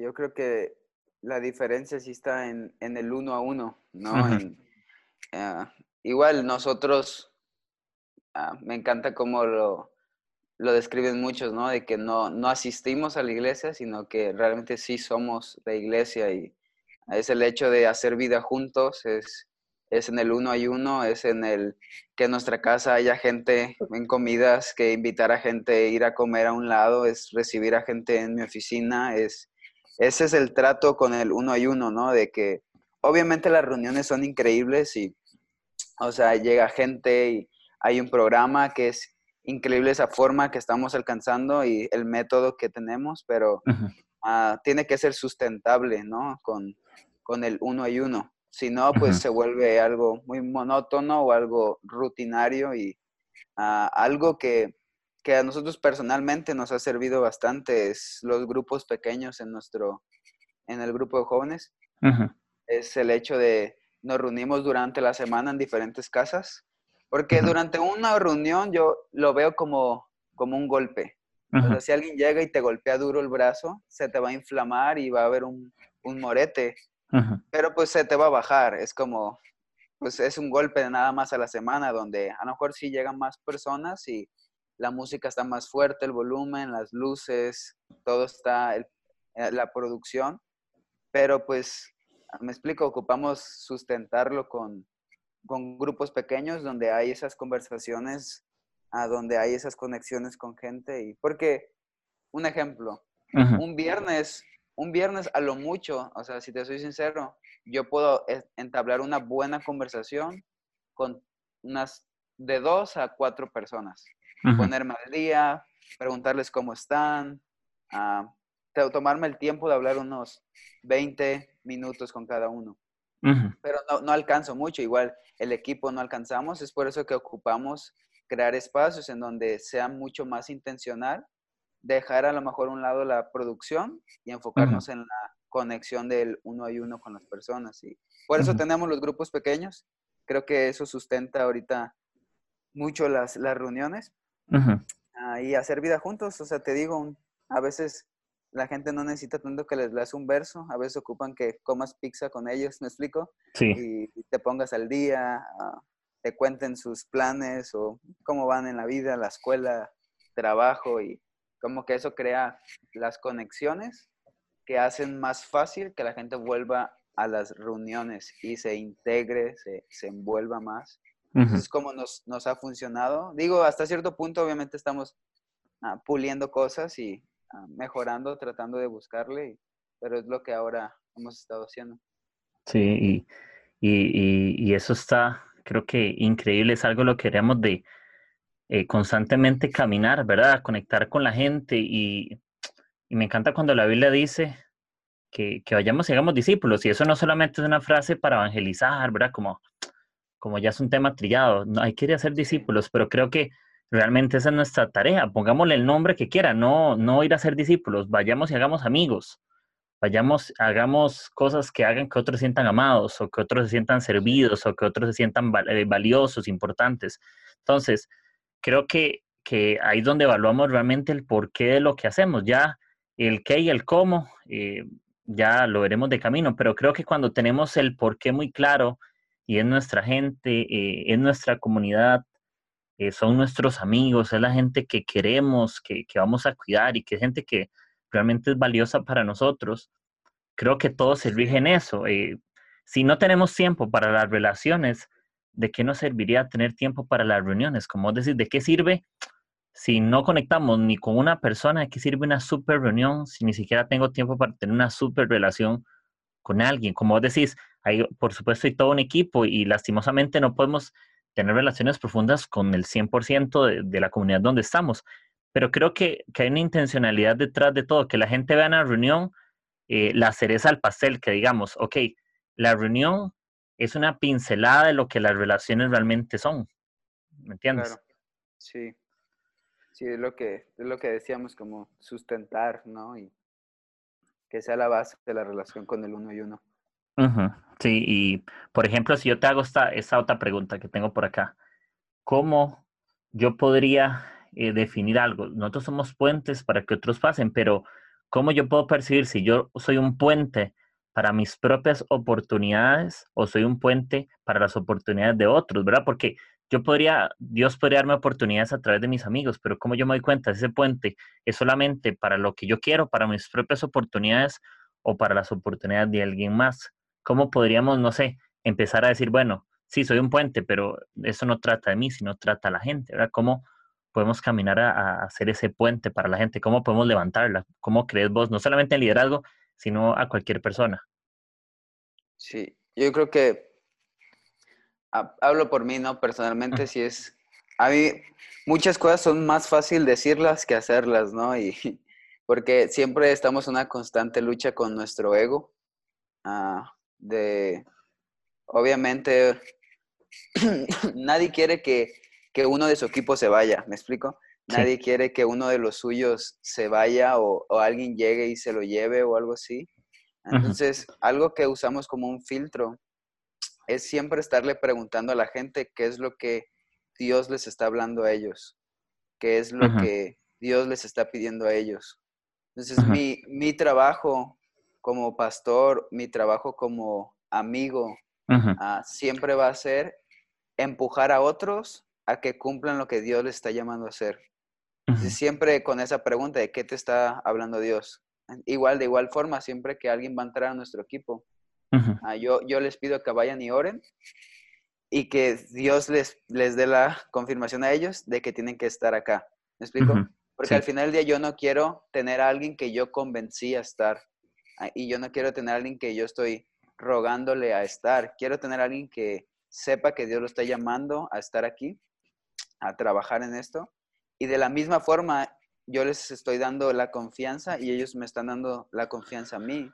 Yo creo que la diferencia sí está en, el uno a uno, ¿no? Eh, igual nosotros, ah, me encanta cómo lo, lo describen muchos, ¿no? De que no, no asistimos a la iglesia, sino que realmente sí somos la iglesia y es el hecho de hacer vida juntos, es, es en el uno y uno, es en el que en nuestra casa haya gente en comidas, que invitar a gente a ir a comer a un lado, es recibir a gente en mi oficina, es ese es el trato con el uno y uno, ¿no? De que obviamente las reuniones son increíbles y, o sea, llega gente y hay un programa que es increíble esa forma que estamos alcanzando y el método que tenemos, pero ah, tiene que ser sustentable, ¿no? Con, con el uno y uno. Si no, pues se vuelve algo muy monótono o algo rutinario y ah, algo que, que, a nosotros personalmente nos ha servido bastante es los grupos pequeños en nuestro, en el grupo de jóvenes. Es el hecho de nos reunimos durante la semana en diferentes casas porque durante una reunión yo lo veo como, como un golpe. Si alguien llega y te golpea duro el brazo, se te va a inflamar y va a haber un, un morete. Pero pues se te va a bajar. Es como, pues es un golpe nada más a la semana donde a lo mejor sí llegan más personas y la música está más fuerte, el volumen, las luces, todo está, eh, la producción. Pero pues, me explico, ocupamos sustentarlo con, con grupos pequeños donde hay esas conversaciones, a donde hay esas conexiones con gente. Y porque, un ejemplo, un viernes, un viernes a lo mucho, o sea, si te soy sincero, yo puedo entablar una buena conversación con unas de dos a cuatro personas. Ponerme al día, preguntarles cómo están, uh, tomarme el tiempo de hablar unos 20 minutos con cada uno. Pero no, no, alcanzo mucho, igual el equipo no alcanzamos, es por eso que ocupamos crear espacios en donde sea mucho más intencional, dejar a lo mejor un lado la producción y enfocarnos en la conexión del uno y uno con las personas. Y por eso tenemos los grupos pequeños, creo que eso sustenta ahorita mucho las, las reuniones. Ah, y hacer vida juntos, o sea, te digo, a veces la gente no necesita tanto que les leas un verso, a veces ocupan que comas pizza con ellos, ¿me explico? Sí. Y, te pongas al día, ah, te cuenten sus planes o cómo van en la vida, la escuela, trabajo y como que eso crea las conexiones que hacen más fácil que la gente vuelva a las reuniones y se integre, se, se envuelva más. Entonces, como nos, nos ha funcionado. Digo, hasta cierto punto, obviamente estamos ah, puliendo cosas y mejorando, tratando de buscarle, pero es lo que ahora hemos estado haciendo. Sí, y, y, eso está, creo que increíble, es algo lo que queremos de eh, constantemente caminar, ¿verdad? Conectar con la gente y, y me encanta cuando la Biblia dice que, que, vayamos y hagamos discípulos. Y eso no solamente es una frase para evangelizar, ¿verdad? Como, como ya es un tema trillado. No, hay que ir a ser discípulos, pero creo que realmente esa es nuestra tarea. Pongámosle el nombre que quiera, no, no ir a ser discípulos. Vayamos y hagamos amigos. Vayamos, hagamos cosas que hagan que otros se sientan amados o que otros se sientan servidos o que otros se sientan eh, valiosos, importantes. Entonces, creo que, que ahí es donde evaluamos realmente el porqué de lo que hacemos. Ya el qué y el cómo, eh, ya lo veremos de camino, pero creo que cuando tenemos el porqué muy claro y es nuestra gente, eh, es nuestra comunidad, eh, son nuestros amigos, es la gente que queremos, que, que, vamos a cuidar y que es gente que realmente es valiosa para nosotros, creo que todo se rige en eso. si no tenemos tiempo para las relaciones, ¿de qué nos serviría tener tiempo para las reuniones? Como decir, ¿de qué sirve si no conectamos ni con una persona, ¿de qué sirve una super reunión si ni siquiera tengo tiempo para tener una super relación con alguien? Como vos decís, hay, por supuesto, hay todo un equipo y lastimosamente no podemos tener relaciones profundas con el 100% de, de, la comunidad donde estamos. Pero creo que, que, hay una intencionalidad detrás de todo, que la gente vea en la reunión eh, la cereza al pastel, que digamos, ok, la reunión es una pincelada de lo que las relaciones realmente son. ¿Me entiendes? Claro. Sí. Sí, es lo que, es lo que decíamos, como sustentar, ¿no? Y que sea la base de la relación con el uno y uno. Sí, y por ejemplo, si yo te hago esta, otra pregunta que tengo por acá, ¿cómo yo podría eh, definir algo? Nosotros somos puentes para que otros pasen, pero ¿cómo yo puedo percibir si yo soy un puente para mis propias oportunidades o soy un puente para las oportunidades de otros, ¿verdad? Porque yo podría, Dios podría darme oportunidades a través de mis amigos, pero como yo me doy cuenta, ese puente es solamente para lo que yo quiero, para mis propias oportunidades o para las oportunidades de alguien más. ¿Cómo podríamos, no sé, empezar a decir, bueno, sí, soy un puente, pero eso no trata de mí, sino trata a la gente, ¿verdad? ¿Cómo podemos caminar a, a hacer ese puente para la gente? ¿Cómo podemos levantarla? ¿Cómo crees vos, no solamente en liderazgo, sino a cualquier persona? Sí, yo creo que hablo por mí, ¿no? Personalmente, si es, a mí muchas cosas son más fácil decirlas que hacerlas, ¿no? Y (laughs) porque siempre estamos en una constante lucha con nuestro ego, uh, de, obviamente, (clears throat) nadie quiere que, que, uno de su equipo se vaya, ¿me explico? Nadie sí. quiere que uno de los suyos se vaya o, o, alguien llegue y se lo lleve o algo así. Entonces, algo que usamos como un filtro es siempre estarle preguntando a la gente qué es lo que Dios les está hablando a ellos, qué es lo que Dios les está pidiendo a ellos. Entonces, mi, mi, trabajo como pastor, mi trabajo como amigo, uh, siempre va a ser empujar a otros a que cumplan lo que Dios les está llamando a hacer. Siempre con esa pregunta de qué te está hablando Dios. Igual, de igual forma, siempre que alguien va a entrar a nuestro equipo, -huh. yo, yo les pido que vayan y oren y que Dios les, les dé la confirmación a ellos de que tienen que estar acá. ¿Me explico? Porque sí. al final del día yo no quiero tener a alguien que yo convencí a estar y yo no quiero tener a alguien que yo estoy rogándole a estar. Quiero tener a alguien que sepa que Dios lo está llamando a estar aquí, a trabajar en esto. Y de la misma forma, yo les estoy dando la confianza y ellos me están dando la confianza a mí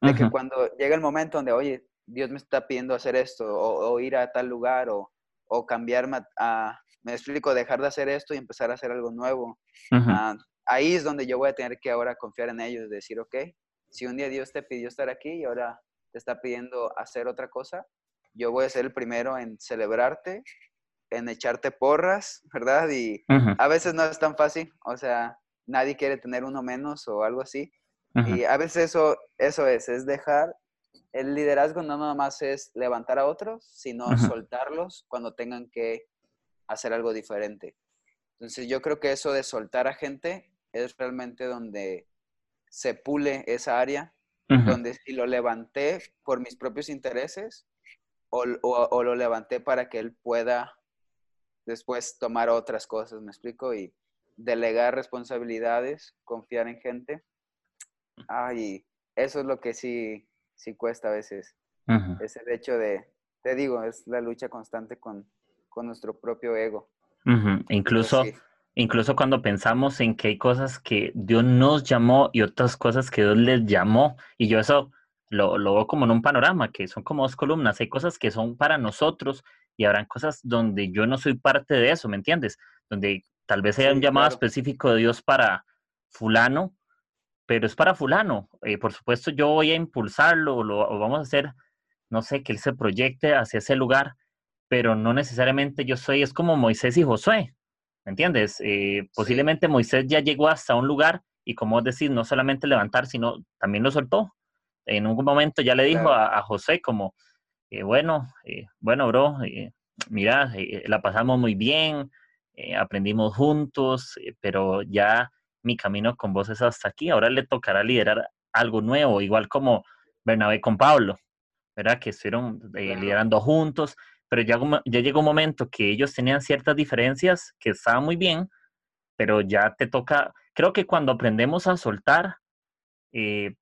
de que cuando llega el momento donde, oye, Dios me está pidiendo hacer esto, o, o ir a tal lugar, o, o cambiarme a, a, me explico, dejar de hacer esto y empezar a hacer algo nuevo. Uh, ahí es donde yo voy a tener que ahora confiar en ellos, decir, ok, si un día Dios te pidió estar aquí y ahora te está pidiendo hacer otra cosa, yo voy a ser el primero en celebrarte, en echarte porras, (laughs) ¿verdad? Y uh -huh. a veces no es tan fácil, o sea, nadie quiere tener uno menos o algo así, Uh Y a veces eso, eso es, es dejar, el liderazgo no nada más es levantar a otros, sino uh -huh. soltarlos cuando tengan que hacer algo diferente. Entonces yo creo que eso de soltar a gente es realmente donde se pule esa área, uh -huh. donde si lo levanté por mis propios intereses o, o, o, lo levanté para que él pueda después tomar otras cosas, ¿me explico? Y delegar responsabilidades, confiar en gente. Ay, eso es lo que sí, sí cuesta a veces. Es el hecho de, te digo, es la lucha constante con, con nuestro propio ego. Incluso, incluso cuando pensamos en que hay cosas que Dios nos llamó y otras cosas que Dios les llamó, y yo eso lo, lo veo como en un panorama, que son como dos columnas, hay cosas que son para nosotros y habrán cosas donde yo no soy parte de eso, ¿me entiendes? Donde tal vez haya un llamado específico de Dios para fulano, pero es para fulano. Eh, por supuesto, yo voy a impulsarlo o, lo, o vamos a hacer, no sé, que él se proyecte hacia ese lugar, pero no necesariamente yo soy, es como Moisés y Josué, ¿me entiendes? Eh, posiblemente Moisés ya llegó hasta un lugar y como decir, no solamente levantar, sino también lo soltó. En un momento ya le dijo a, a, José como, eh, bueno, eh, bueno, bro, mira, la pasamos muy bien, aprendimos juntos, pero ya mi camino con vos es hasta aquí, ahora le tocará liderar algo nuevo, igual como Bernabé con Pablo, ¿verdad? Que estuvieron liderando juntos, pero ya, llegó un momento que ellos tenían ciertas diferencias que estaban muy bien, pero ya te toca, creo que cuando aprendemos a soltar, eh,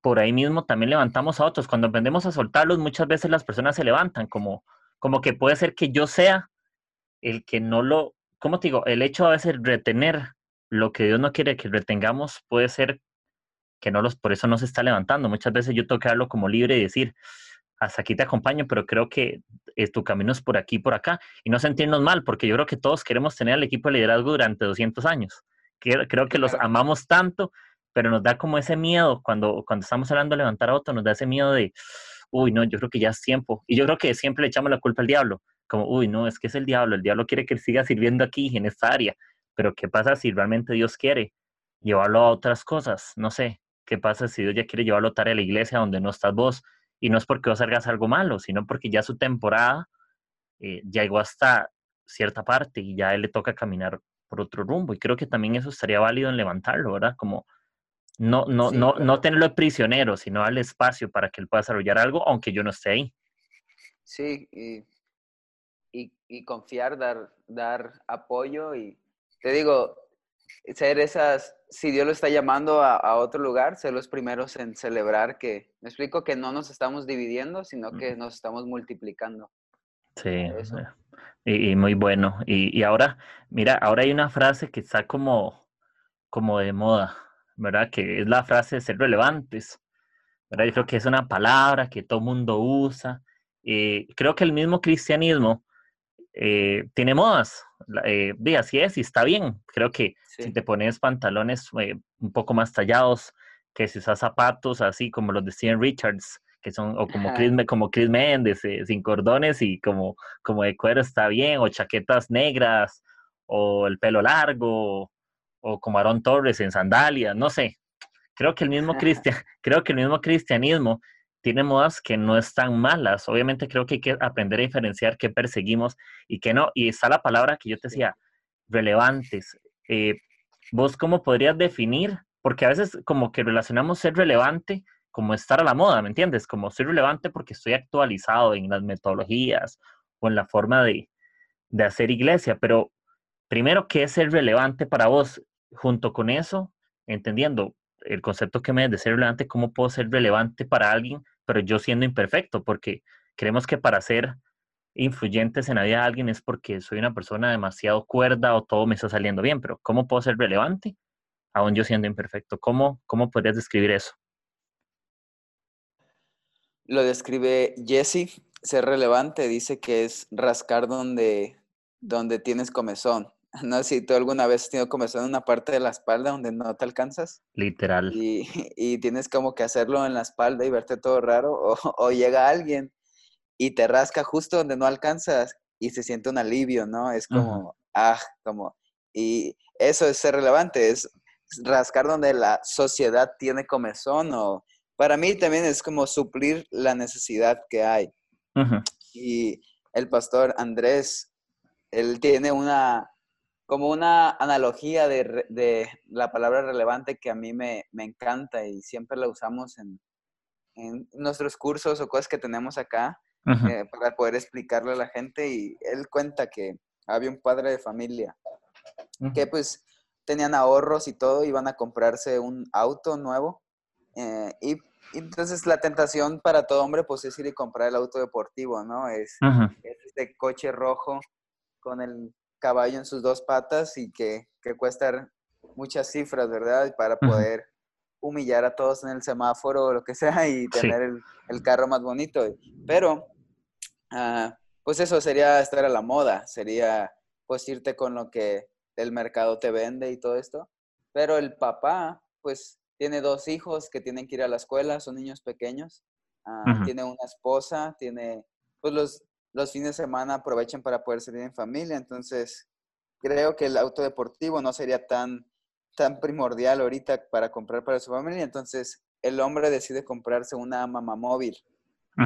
por ahí mismo también levantamos a otros. Cuando aprendemos a soltarlos, muchas veces las personas se levantan, como, como que puede ser que yo sea el que no lo, ¿cómo te digo? El hecho a veces retener lo que Dios no quiere que retengamos puede ser que no los, por eso no se está levantando. Muchas veces yo darlo como libre y decir, hasta aquí te acompaño, pero creo que eh, tu camino es por aquí, por acá, y no sentirnos mal, porque yo creo que todos queremos tener al equipo de liderazgo durante 200 años. Creo que los amamos tanto, pero nos da como ese miedo cuando, cuando estamos hablando de levantar a otro, nos da ese miedo de, uy, no, yo creo que ya es tiempo. Y yo creo que siempre le echamos la culpa al diablo, como, uy, no, es que es el diablo, el diablo quiere que siga sirviendo aquí, en esta área, pero ¿qué pasa si realmente Dios quiere llevarlo a otras cosas? No sé, ¿qué pasa si Dios ya quiere llevarlo a tarea a la iglesia donde no estás vos? Y no es porque vos hagas algo malo, sino porque ya su temporada eh, ya llegó hasta cierta parte y ya a él le toca caminar por otro rumbo. Y creo que también eso estaría válido en levantarlo, ¿verdad? Como no, no, no, no tenerlo prisionero, sino darle espacio para que él pueda desarrollar algo, aunque yo no esté ahí. Sí, y, y, y confiar, dar, dar apoyo y te digo, ser esas, si Dios lo está llamando a, otro lugar, ser los primeros en celebrar que, me explico, que no nos estamos dividiendo, sino que nos estamos multiplicando. Sí, y, muy bueno. Y, ahora, mira, ahora hay una frase que está como, como de moda, ¿verdad? Que es la frase de ser relevantes, ¿verdad? Yo creo que es una palabra que todo mundo usa. y creo que el mismo cristianismo eh, tiene modas, eh, así es y está bien. Creo que si te pones pantalones eh, un poco más tallados, que si usas zapatos así como los de Steven Richards, que son, o como Chris, como Chris Mendes, eh, sin cordones y como, como de cuero está bien, o chaquetas negras, o el pelo largo, o como Aaron Torres en sandalias, no sé. Creo que el mismo, (laughs) cristian, creo que el mismo cristianismo tiene modas que no están malas. Obviamente creo que hay que aprender a diferenciar qué perseguimos y qué no. Y está la palabra que yo te decía, relevantes. Eh, ¿Vos cómo podrías definir? Porque a veces como que relacionamos ser relevante como estar a la moda, ¿me entiendes? Como ser relevante porque estoy actualizado en las metodologías o en la forma de, de hacer iglesia. Pero primero, ¿qué es ser relevante para vos? Junto con eso, entendiendo el concepto que me de ser relevante, cómo puedo ser relevante para alguien, pero yo siendo imperfecto, porque creemos que para ser influyentes en la vida de alguien es porque soy una persona demasiado cuerda o todo me está saliendo bien, pero ¿cómo puedo ser relevante aún yo siendo imperfecto? ¿Cómo, cómo podrías describir eso? Lo describe Jesse, ser relevante, dice que es rascar donde, donde tienes comezón. No sé si tú alguna vez has tenido comezón en una parte de la espalda donde no te alcanzas. Literal. Y, y tienes como que hacerlo en la espalda y verte todo raro. O, o, llega alguien y te rasca justo donde no alcanzas y se siente un alivio, ¿no? Es como, ah, como. Y eso es ser relevante, es rascar donde la sociedad tiene comezón o para mí también es como suplir la necesidad que hay. Y el pastor Andrés, él tiene una, como una analogía de, la palabra relevante que a mí me, encanta y siempre la usamos en, nuestros cursos o cosas que tenemos acá eh, para poder explicarle a la gente. Y él cuenta que había un padre de familia que pues tenían ahorros y todo, iban a comprarse un auto nuevo. Eh, y, entonces la tentación para todo hombre pues es ir y comprar el auto deportivo, ¿no? Es, este coche rojo con el caballo en sus dos patas y que, que cuesta muchas cifras, ¿verdad? Para poder humillar a todos en el semáforo o lo que sea y tener el, el, carro más bonito. Pero, uh, pues eso sería estar a la moda, sería pues irte con lo que el mercado te vende y todo esto. Pero el papá, pues tiene dos hijos que tienen que ir a la escuela, son niños pequeños, uh, tiene una esposa, tiene, pues los, los fines de semana aprovechan para poder salir en familia, entonces creo que el auto deportivo no sería tan tan primordial ahorita para comprar para su familia, entonces el hombre decide comprarse una mamá móvil.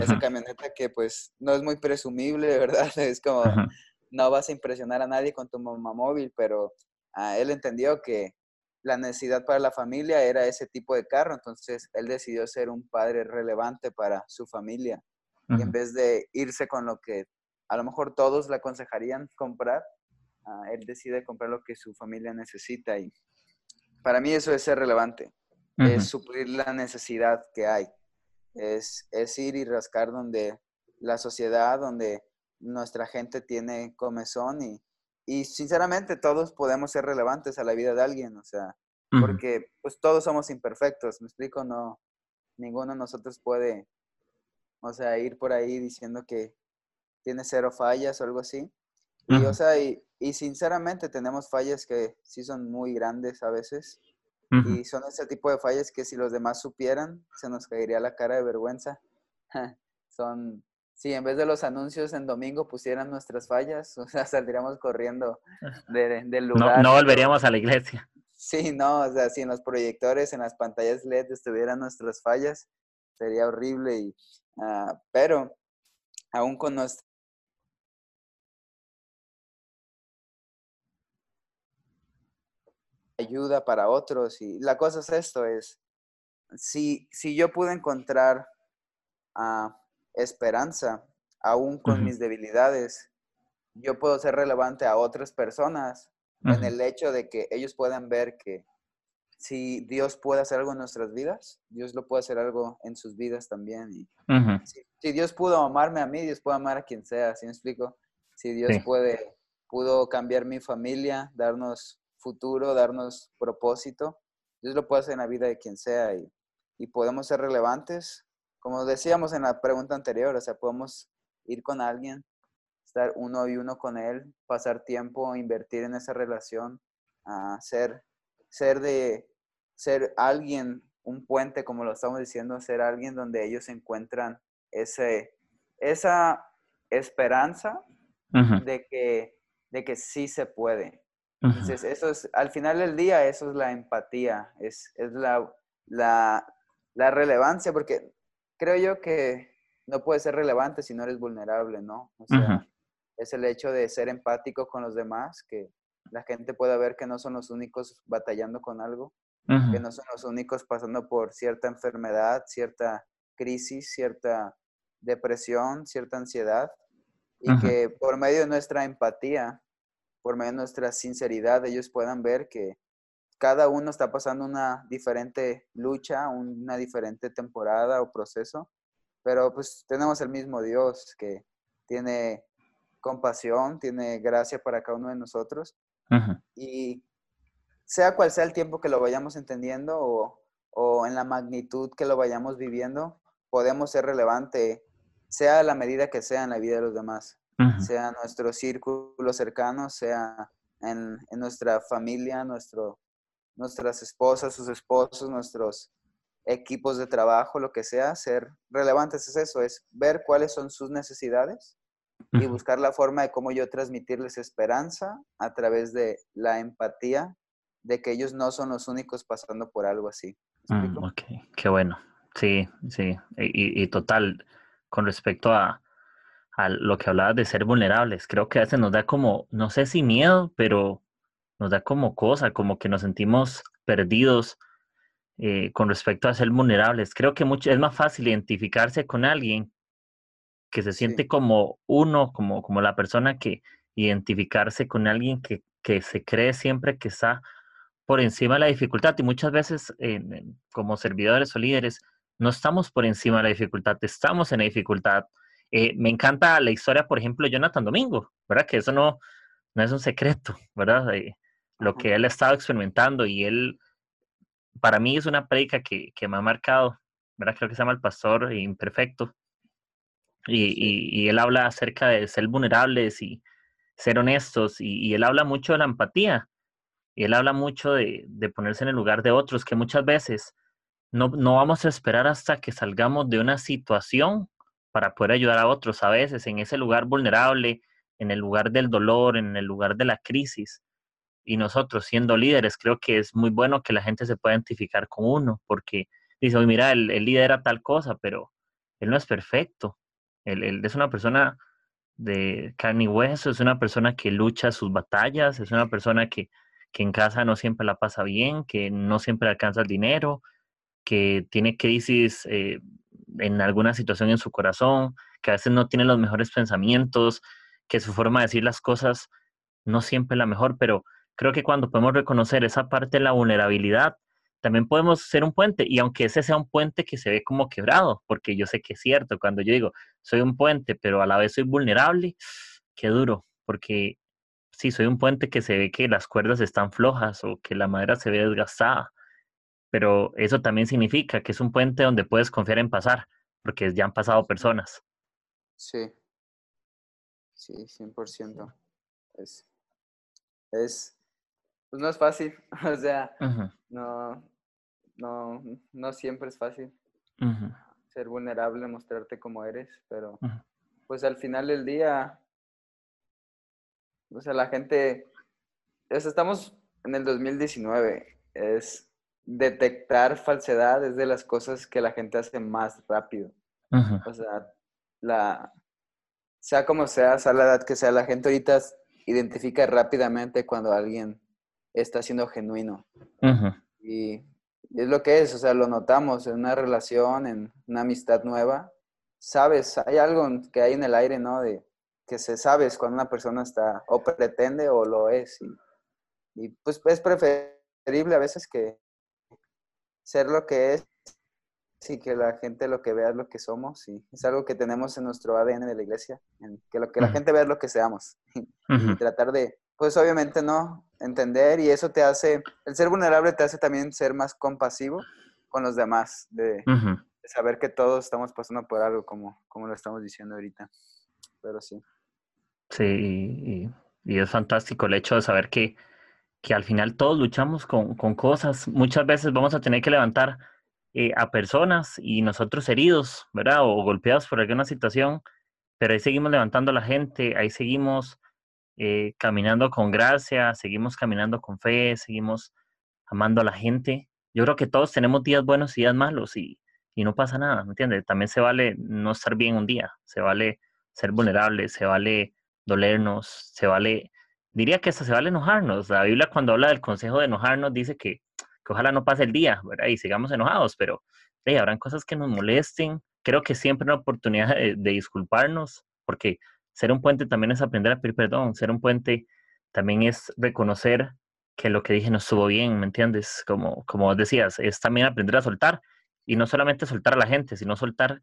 Esa camioneta que pues no es muy presumible, (laughs) ¿verdad? Es como, no vas a impresionar a nadie con tu mamá móvil, pero ah, él entendió que la necesidad para la familia era ese tipo de carro, entonces él decidió ser un padre relevante para su familia. Y en vez de irse con lo que a lo mejor todos le aconsejarían comprar, ah, él decide comprar lo que su familia necesita y para mí eso es ser relevante, es suplir la necesidad que hay, es, es, ir y rascar donde la sociedad, donde nuestra gente tiene comezón y, y sinceramente todos podemos ser relevantes a la vida de alguien, o sea, porque pues todos somos imperfectos, me explico, no, ninguno de nosotros puede, o sea, ir por ahí diciendo que tiene cero fallas o algo así. Y, o sea, y, y sinceramente tenemos fallas que sí son muy grandes a veces. Y son ese tipo de fallas que si los demás supieran, se nos caería la cara de vergüenza. (laughs) son, si en vez de los anuncios en domingo pusieran nuestras fallas, (laughs) o sea, saldríamos corriendo de, del lugar. No, no, volveríamos a la iglesia. Sí, no, o sea, si en los proyectores, en las pantallas LED estuvieran nuestras fallas, sería horrible. Y, uh, pero aún con nuestra ayuda para otros. Y la cosa es esto, es, si, si yo pude encontrar uh, esperanza, aún con mis debilidades, yo puedo ser relevante a otras personas en el hecho de que ellos puedan ver que si Dios puede hacer algo en nuestras vidas, Dios lo puede hacer algo en sus vidas también. Y si, Dios pudo amarme a mí, Dios puede amar a quien sea, ¿sí me explico? Si Dios puede, pudo cambiar mi familia, darnos futuro, darnos propósito. Dios lo puede hacer en la vida de quien sea y, y podemos ser relevantes. Como decíamos en la pregunta anterior, o sea, podemos ir con alguien, estar uno y uno con él, pasar tiempo, invertir en esa relación, a ser, ser de ser alguien, un puente, como lo estamos diciendo, ser alguien donde ellos encuentran ese, esa esperanza de, que, de que sí se puede, entonces, eso es, al final del día, eso es la empatía, es, es la, la, la, relevancia, porque creo yo que no puedes ser relevante si no eres vulnerable, ¿no? O sea, es el hecho de ser empático con los demás, que la gente pueda ver que no son los únicos batallando con algo, que no son los únicos pasando por cierta enfermedad, cierta crisis, cierta depresión, cierta ansiedad, y que por medio de nuestra empatía por medio de nuestra sinceridad, ellos puedan ver que cada uno está pasando una diferente lucha, una diferente temporada o proceso, pero pues tenemos el mismo Dios que tiene compasión, tiene gracia para cada uno de nosotros. Y sea cual sea el tiempo que lo vayamos entendiendo o, o, en la magnitud que lo vayamos viviendo, podemos ser relevante, sea la medida que sea en la vida de los demás sea nuestro círculo cercano, sea en, nuestra familia, nuestro, nuestras esposas, sus esposos, nuestros equipos de trabajo, lo que sea, ser relevantes es eso, es ver cuáles son sus necesidades y buscar la forma de cómo yo transmitirles esperanza a través de la empatía de que ellos no son los únicos pasando por algo así. Mm, ok, qué bueno. Sí, sí, y, y total, con respecto a, a lo que hablabas de ser vulnerables. Creo que a veces nos da como, no sé si miedo, pero nos da como cosa, como que nos sentimos perdidos eh, con respecto a ser vulnerables. Creo que mucho, es más fácil identificarse con alguien que se siente como uno, como, como la persona que identificarse con alguien que que se cree siempre que está por encima de la dificultad y muchas veces como servidores o líderes no estamos por encima de la dificultad, estamos en la dificultad. Eh, me encanta la historia, por ejemplo, de Jonathan Domingo, ¿verdad? Que eso no, no es un secreto, ¿verdad? lo que él ha estado experimentando y él, para mí es una predica que, que me ha marcado, ¿verdad? Creo que se llama El Pastor Imperfecto. Y, y, él habla acerca de ser vulnerables y ser honestos y, y, él habla mucho de la empatía y él habla mucho de, ponerse en el lugar de otros, que muchas veces no, vamos a esperar hasta que salgamos de una situación para poder ayudar a otros a veces en ese lugar vulnerable, en el lugar del dolor, en el lugar de la crisis. Y nosotros siendo líderes, creo que es muy bueno que la gente se pueda identificar con uno, porque dice, oye, mira, él, líder era tal cosa, pero él no es perfecto. Él, es una persona de carne y hueso, es una persona que lucha sus batallas, es una persona que, que en casa no siempre la pasa bien, que no siempre alcanza el dinero, que tiene crisis eh, en alguna situación en su corazón, que a veces no tiene los mejores pensamientos, que su forma de decir las cosas no siempre es la mejor, pero creo que cuando podemos reconocer esa parte de la vulnerabilidad, también podemos ser un puente, y aunque ese sea un puente que se ve como quebrado, porque yo sé que es cierto, cuando yo digo, soy un puente, pero a la vez soy vulnerable, qué duro, porque sí, soy un puente que se ve que las cuerdas están flojas o que la madera se ve desgastada, pero eso también significa que es un puente donde puedes confiar en pasar, porque ya han pasado personas. Sí, sí, 100%. Es, es, pues no es fácil, (laughs) o sea, no, no, no siempre es fácil. Ser vulnerable, mostrarte como eres, pero pues al final del día, o sea, la gente, estamos en el 2019, es detectar falsedad es de las cosas que la gente hace más rápido. O sea, la, sea como sea, sea la edad que sea, la gente ahorita identifica rápidamente cuando alguien está siendo genuino. y, es lo que es, o sea, lo notamos en una relación, en una amistad nueva. Sabes, hay algo que hay en el aire, ¿no? De que se sabes cuando una persona está o pretende o lo es. Y, y pues es preferible a veces que, ser lo que es y que la gente lo que vea es lo que somos y es algo que tenemos en nuestro ADN de la iglesia, en que lo que la gente vea es lo que seamos (laughs) y tratar de, pues obviamente no, entender y eso te hace, el ser vulnerable te hace también ser más compasivo con los demás, de, saber que todos estamos pasando por algo como, como lo estamos diciendo ahorita, pero sí. Sí, y, y es fantástico el hecho de saber que que al final todos luchamos con, con cosas. Muchas veces vamos a tener que levantar eh, a personas y nosotros heridos, ¿verdad? O golpeados por alguna situación, pero ahí seguimos levantando a la gente, ahí seguimos eh, caminando con gracia, seguimos caminando con fe, seguimos amando a la gente. Yo creo que todos tenemos días buenos y días malos y, y no pasa nada, ¿me entiendes? También se vale no estar bien un día, se vale ser vulnerable, se vale dolernos, se vale diría que hasta se vale enojarnos. La Biblia cuando habla del consejo de enojarnos dice que, ojalá no pase el día, ¿verdad? Y sigamos enojados, pero hey, habrán cosas que nos molesten. Creo que siempre una oportunidad de, disculparnos, porque ser un puente también es aprender a pedir perdón. Ser un puente también es reconocer que lo que dije no estuvo bien, ¿me entiendes? Como, como decías, es también aprender a soltar. Y no solamente soltar a la gente, sino soltar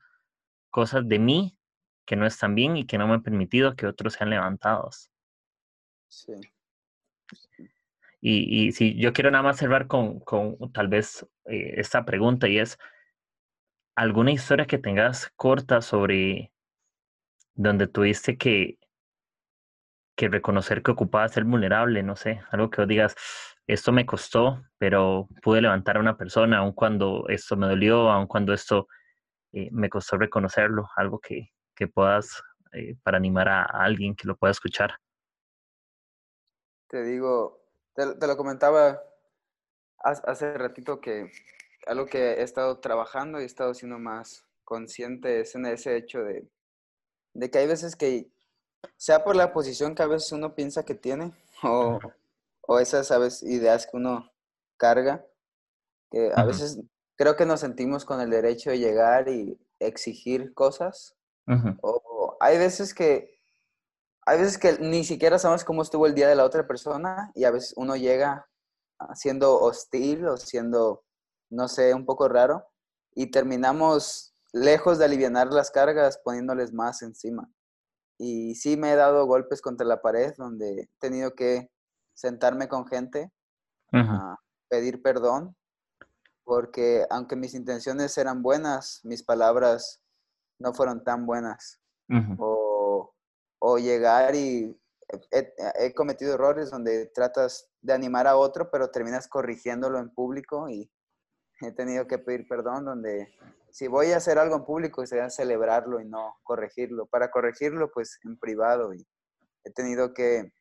cosas de mí que no están bien y que no me han permitido que otros sean levantados. Sí. Y, y si yo quiero nada más cerrar con, con tal vez eh, esta pregunta y es, ¿alguna historia que tengas corta sobre donde tuviste que, que reconocer que ocupaba ser vulnerable? No sé, algo que digas, esto me costó, pero pude levantar a una persona, aun cuando esto me dolió, aun cuando esto eh, me costó reconocerlo, algo que, que puedas, eh, para animar a alguien que lo pueda escuchar te digo, te, lo comentaba hace ratito que algo que he estado trabajando y he estado siendo más consciente es en ese hecho de, de que hay veces que, sea por la posición que a veces uno piensa que tiene (laughs) o, o esas, ¿sabes? Ideas que uno carga, que a veces creo que nos sentimos con el derecho de llegar y exigir cosas. O hay veces que hay veces que ni siquiera sabemos cómo estuvo el día de la otra persona y a veces uno llega siendo hostil o siendo, no sé, un poco raro y terminamos lejos de aliviar las cargas poniéndoles más encima. Y sí me he dado golpes contra la pared donde he tenido que sentarme con gente a pedir perdón porque aunque mis intenciones eran buenas, mis palabras no fueron tan buenas. o, o, llegar y he, cometido errores donde tratas de animar a otro, pero terminas corrigiéndolo en público y (laughs) he tenido que pedir perdón donde si voy a hacer algo en público, sería celebrarlo y no corregirlo. Para corregirlo, pues en privado. Y he tenido que,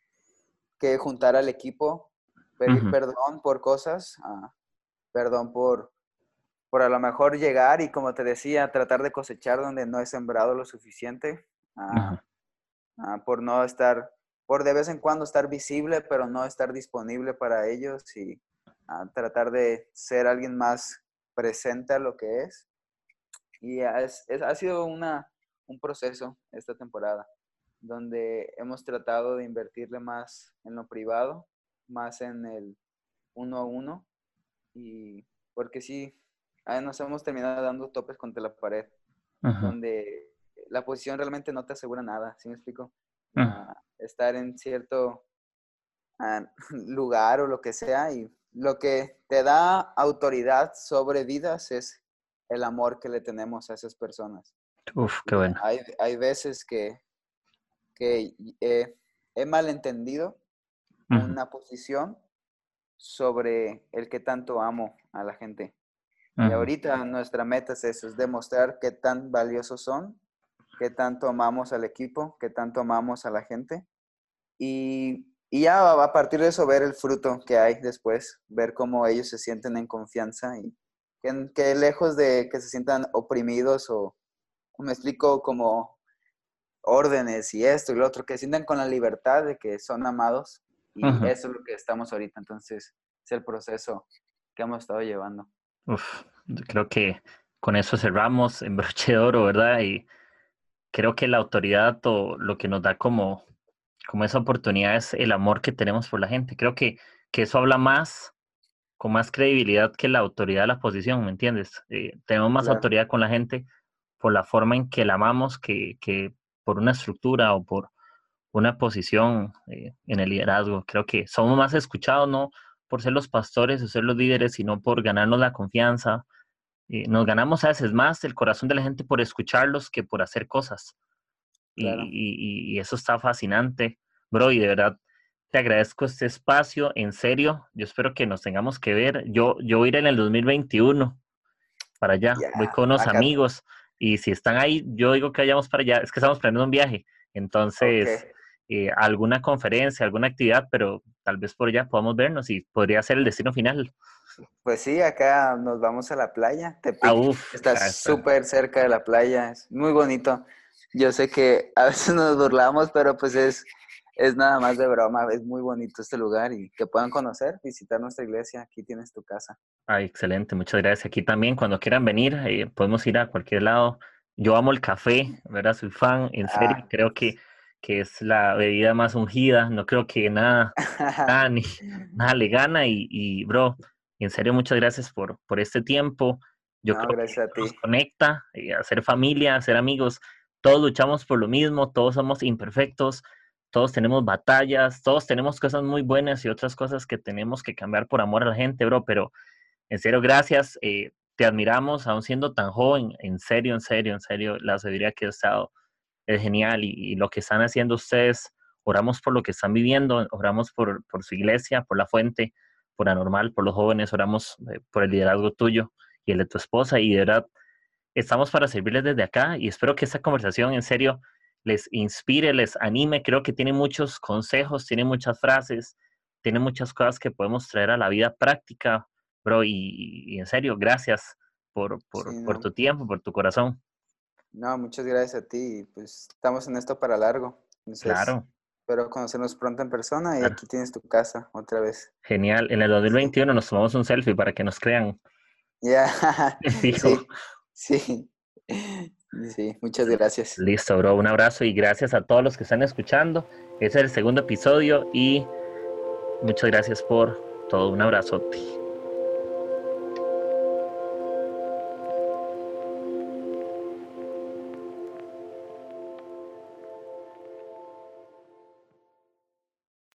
que juntar al equipo, pedir perdón por cosas, ah, perdón por, por a lo mejor llegar y, como te decía, tratar de cosechar donde no he sembrado lo suficiente, ah, ah, por no estar, por de vez en cuando estar visible, pero no estar disponible para ellos y ah, tratar de ser alguien más presente a lo que es. Y es, ha sido una, un proceso esta temporada, donde hemos tratado de invertirle más en lo privado, más en el uno a uno, y porque sí, nos hemos terminado dando topes contra la pared, donde la posición realmente no te asegura nada, ¿sí me explico? Ah, estar en cierto ah, (laughs) lugar o lo que sea y lo que te da autoridad sobre vidas es el amor que le tenemos a esas personas. Uf, qué bueno. Hay, hay veces que, que he malentendido una posición sobre el que tanto amo a la gente. Y ahorita nuestra meta es eso, es demostrar qué tan valiosos son, qué tanto amamos al equipo, qué tanto amamos a la gente. Y, y ya a partir de eso ver el fruto que hay después, ver cómo ellos se sienten en confianza y que, lejos de que se sientan oprimidos o, me explico como órdenes y esto y lo otro, que sientan con la libertad de que son amados y eso es lo que estamos ahorita. Entonces, es el proceso que hemos estado llevando. Uf, creo que con eso cerramos en broche de oro, ¿verdad? Y creo que la autoridad o lo que nos da como, como esa oportunidad es el amor que tenemos por la gente. Creo que, que eso habla más, con más credibilidad que la autoridad de la posición, ¿me entiendes? Eh, tenemos más autoridad con la gente por la forma en que la amamos que, que por una estructura o por una posición eh, en el liderazgo. Creo que somos más escuchados, no por ser los pastores o ser los líderes, sino por ganarnos la confianza. Eh, nos ganamos a veces más el corazón de la gente por escucharlos que por hacer cosas. Y, y, eso está fascinante, bro, y de verdad te agradezco este espacio, en serio, yo espero que nos tengamos que ver. Yo, yo voy a ir en el 2021 para allá, voy con unos amigos. Y si están ahí, yo digo que vayamos para allá, es que estamos planeando un viaje, entonces eh, alguna conferencia, alguna actividad, pero tal vez por allá podamos vernos y podría ser el destino final. Pues sí, acá nos vamos a la playa. Te ah, está súper cerca de la playa, es muy bonito. Yo sé que a veces (laughs) nos burlamos, pero pues es, es nada más de broma. Es muy bonito este lugar y que puedan conocer, visitar nuestra iglesia. Aquí tienes tu casa. Ay, excelente, muchas gracias. Aquí también, cuando quieran venir, eh, podemos ir a cualquier lado. Yo amo el café, ¿verdad? Soy fan, en serio. Ah, creo que que es la bebida más ungida. No creo que nada, nada, ni, (laughs) (laughs) nada le gana. Y, bro, en serio, muchas gracias por, por este tiempo. Yo creo que nos conecta, eh, a ser familia, a ser amigos. Todos luchamos por lo mismo, todos somos imperfectos, todos tenemos batallas, todos tenemos cosas muy buenas y otras cosas que tenemos que cambiar por amor a la gente, bro. Pero en serio, gracias. Eh, te admiramos, aún siendo tan joven. En serio, en serio, en serio, la sabiduría que has estado es genial y, lo que están haciendo ustedes, oramos por lo que están viviendo, oramos por, por su iglesia, por la fuente, por Anormal, por los jóvenes, oramos eh, por el liderazgo tuyo y el de tu esposa y de verdad estamos para servirles desde acá y espero que esta conversación en serio les inspire, les anime, creo que tiene muchos consejos, tiene muchas frases, tiene muchas cosas que podemos traer a la vida práctica, bro, y, en serio, gracias por, por, por tu tiempo, por tu corazón. No, muchas gracias a ti. Pues estamos en esto para largo. claro. Espero conocernos pronto en persona y aquí tienes tu casa otra vez. Genial. En el 2021 nos tomamos un selfie para que nos crean. Ya. (laughs) (laughs) Sí. sí. Sí, muchas gracias. Listo, bro. Un abrazo y gracias a todos los que están escuchando. Ese es el segundo episodio y muchas gracias por todo. Un abrazote.